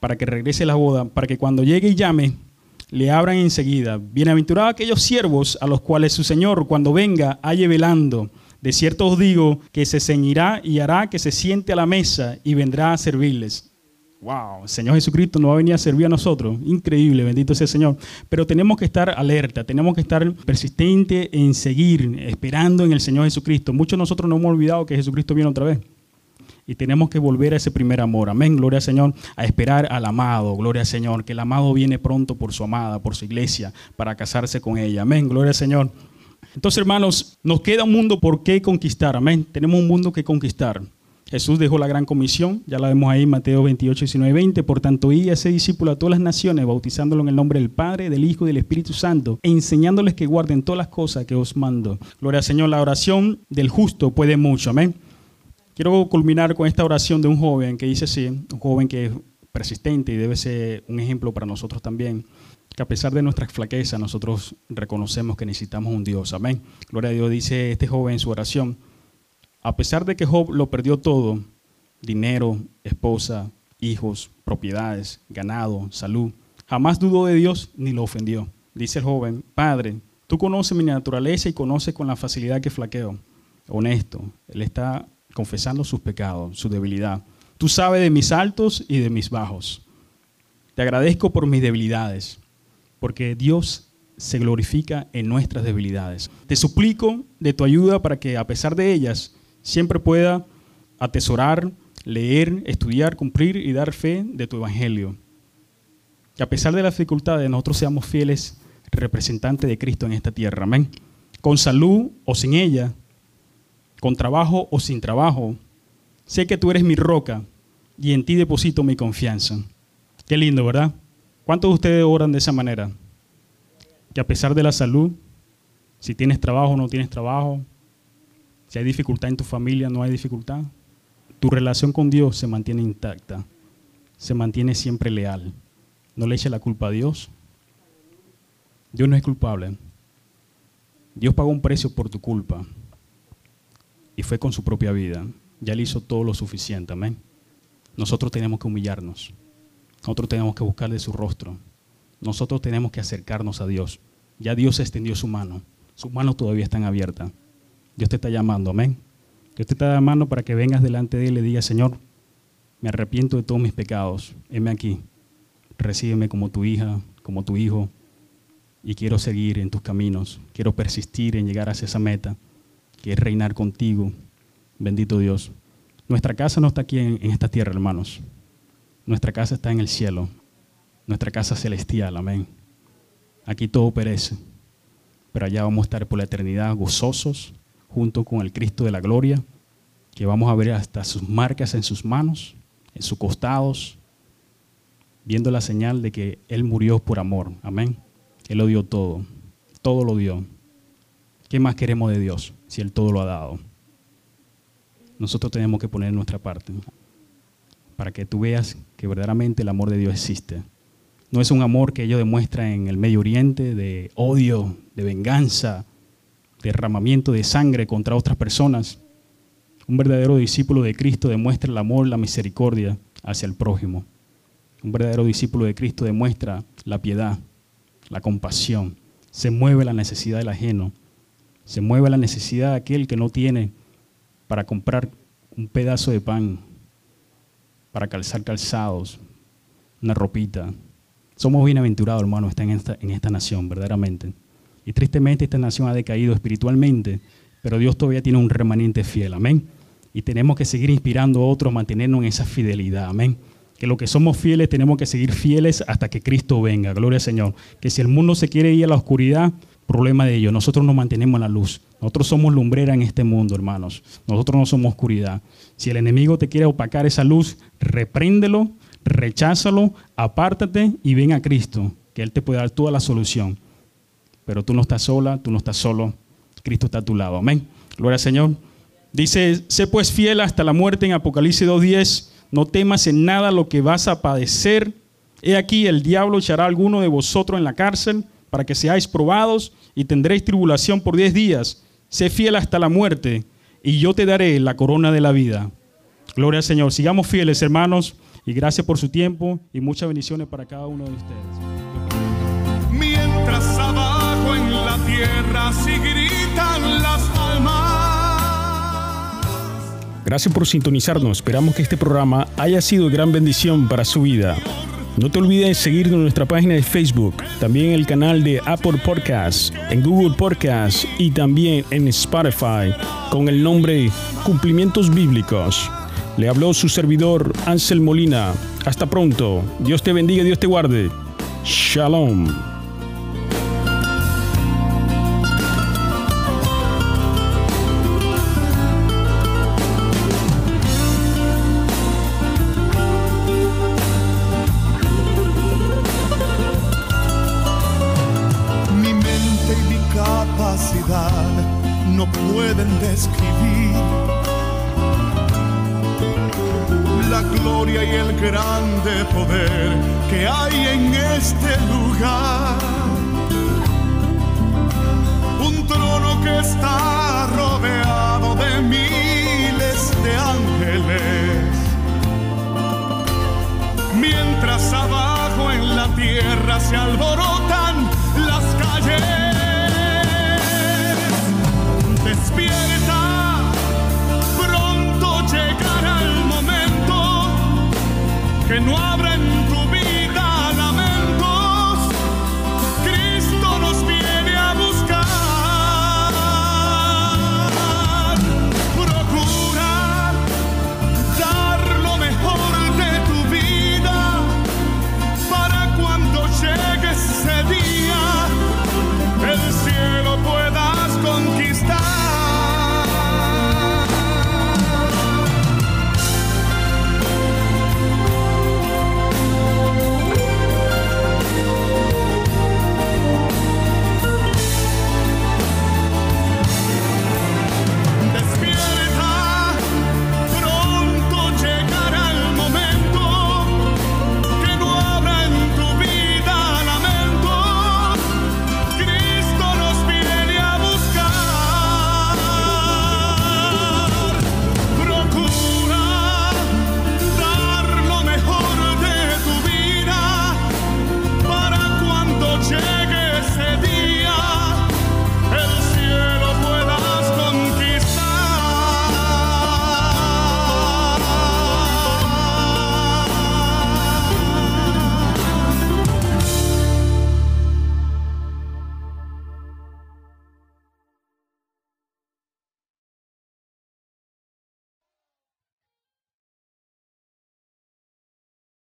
para que regrese la boda, para que cuando llegue y llame, le abran enseguida. Bienaventurados aquellos siervos a los cuales su Señor, cuando venga, halle velando. De cierto os digo que se ceñirá y hará que se siente a la mesa y vendrá a servirles. Wow, el Señor Jesucristo no va a venir a servir a nosotros. Increíble, bendito sea el Señor. Pero tenemos que estar alerta, tenemos que estar persistente en seguir, esperando en el Señor Jesucristo. Muchos de nosotros no hemos olvidado que Jesucristo viene otra vez. Y tenemos que volver a ese primer amor. Amén. Gloria al Señor. A esperar al amado. Gloria al Señor. Que el amado viene pronto por su amada, por su iglesia, para casarse con ella. Amén. Gloria al Señor. Entonces, hermanos, nos queda un mundo por qué conquistar. Amén. Tenemos un mundo que conquistar. Jesús dejó la gran comisión, ya la vemos ahí en Mateo 28, 19, 20. Por tanto, y ese discípulo a todas las naciones, bautizándolo en el nombre del Padre, del Hijo y del Espíritu Santo, e enseñándoles que guarden todas las cosas que os mando. Gloria al Señor, la oración del justo puede mucho. Amén. Quiero culminar con esta oración de un joven que dice así, un joven que es persistente y debe ser un ejemplo para nosotros también, que a pesar de nuestras flaquezas nosotros reconocemos que necesitamos un Dios. Amén. Gloria a Dios, dice este joven en su oración, a pesar de que Job lo perdió todo, dinero, esposa, hijos, propiedades, ganado, salud, jamás dudó de Dios ni lo ofendió. Dice el joven, Padre, tú conoces mi naturaleza y conoces con la facilidad que flaqueo. Honesto, él está confesando sus pecados, su debilidad. Tú sabes de mis altos y de mis bajos. Te agradezco por mis debilidades, porque Dios se glorifica en nuestras debilidades. Te suplico de tu ayuda para que a pesar de ellas siempre pueda atesorar, leer, estudiar, cumplir y dar fe de tu evangelio. Que a pesar de las dificultades nosotros seamos fieles representantes de Cristo en esta tierra. Amén. Con salud o sin ella, con trabajo o sin trabajo. Sé que tú eres mi roca y en ti deposito mi confianza. Qué lindo, ¿verdad? ¿Cuántos de ustedes oran de esa manera? Que a pesar de la salud, si tienes trabajo o no tienes trabajo, si hay dificultad en tu familia, no hay dificultad, tu relación con Dios se mantiene intacta, se mantiene siempre leal. No le eches la culpa a Dios. Dios no es culpable. Dios pagó un precio por tu culpa y fue con su propia vida. Ya le hizo todo lo suficiente, amén. Nosotros tenemos que humillarnos. Nosotros tenemos que buscar de su rostro. Nosotros tenemos que acercarnos a Dios. Ya Dios extendió su mano. Sus manos todavía están abiertas. Dios te está llamando, amén. Dios te está llamando para que vengas delante de Él y le digas, Señor, me arrepiento de todos mis pecados. Heme aquí. Recíbeme como tu hija, como tu hijo. Y quiero seguir en tus caminos. Quiero persistir en llegar hacia esa meta, que es reinar contigo. Bendito Dios. Nuestra casa no está aquí en, en esta tierra, hermanos. Nuestra casa está en el cielo, nuestra casa celestial, amén. Aquí todo perece, pero allá vamos a estar por la eternidad gozosos junto con el Cristo de la gloria, que vamos a ver hasta sus marcas en sus manos, en sus costados, viendo la señal de que Él murió por amor, amén. Él lo dio todo, todo lo dio. ¿Qué más queremos de Dios si Él todo lo ha dado? Nosotros tenemos que poner nuestra parte para que tú veas que verdaderamente el amor de Dios existe. No es un amor que ellos demuestran en el Medio Oriente de odio, de venganza, derramamiento de sangre contra otras personas. Un verdadero discípulo de Cristo demuestra el amor, la misericordia hacia el prójimo. Un verdadero discípulo de Cristo demuestra la piedad, la compasión. Se mueve la necesidad del ajeno. Se mueve la necesidad de aquel que no tiene para comprar un pedazo de pan, para calzar calzados, una ropita. Somos bienaventurados, hermano, estar en esta, en esta nación, verdaderamente. Y tristemente esta nación ha decaído espiritualmente, pero Dios todavía tiene un remanente fiel, amén. Y tenemos que seguir inspirando a otros, mantenernos en esa fidelidad, amén. Que lo que somos fieles tenemos que seguir fieles hasta que Cristo venga, gloria al Señor. Que si el mundo se quiere ir a la oscuridad, problema de ello. Nosotros nos mantenemos en la luz. Nosotros somos lumbrera en este mundo, hermanos. Nosotros no somos oscuridad. Si el enemigo te quiere opacar esa luz, repréndelo, recházalo, apártate y ven a Cristo, que Él te puede dar toda la solución. Pero tú no estás sola, tú no estás solo. Cristo está a tu lado. Amén. Gloria al Señor. Dice, sé pues fiel hasta la muerte en Apocalipsis 2.10. No temas en nada lo que vas a padecer. He aquí, el diablo echará a alguno de vosotros en la cárcel para que seáis probados y tendréis tribulación por diez días. Sé fiel hasta la muerte y yo te daré la corona de la vida. Gloria al Señor. Sigamos fieles, hermanos, y gracias por su tiempo y muchas bendiciones para cada uno de ustedes. Mientras abajo en la tierra si gritan las almas. Gracias por sintonizarnos. Esperamos que este programa haya sido de gran bendición para su vida. No te olvides seguirnos en nuestra página de Facebook, también el canal de Apple Podcasts, en Google Podcasts y también en Spotify con el nombre Cumplimientos Bíblicos. Le habló su servidor Ansel Molina. Hasta pronto. Dios te bendiga, Dios te guarde. Shalom. Gloria y el grande poder que hay en este lugar. Un trono que está rodeado de miles de ángeles mientras abajo en la tierra se alborotan las calles. Despierta, que no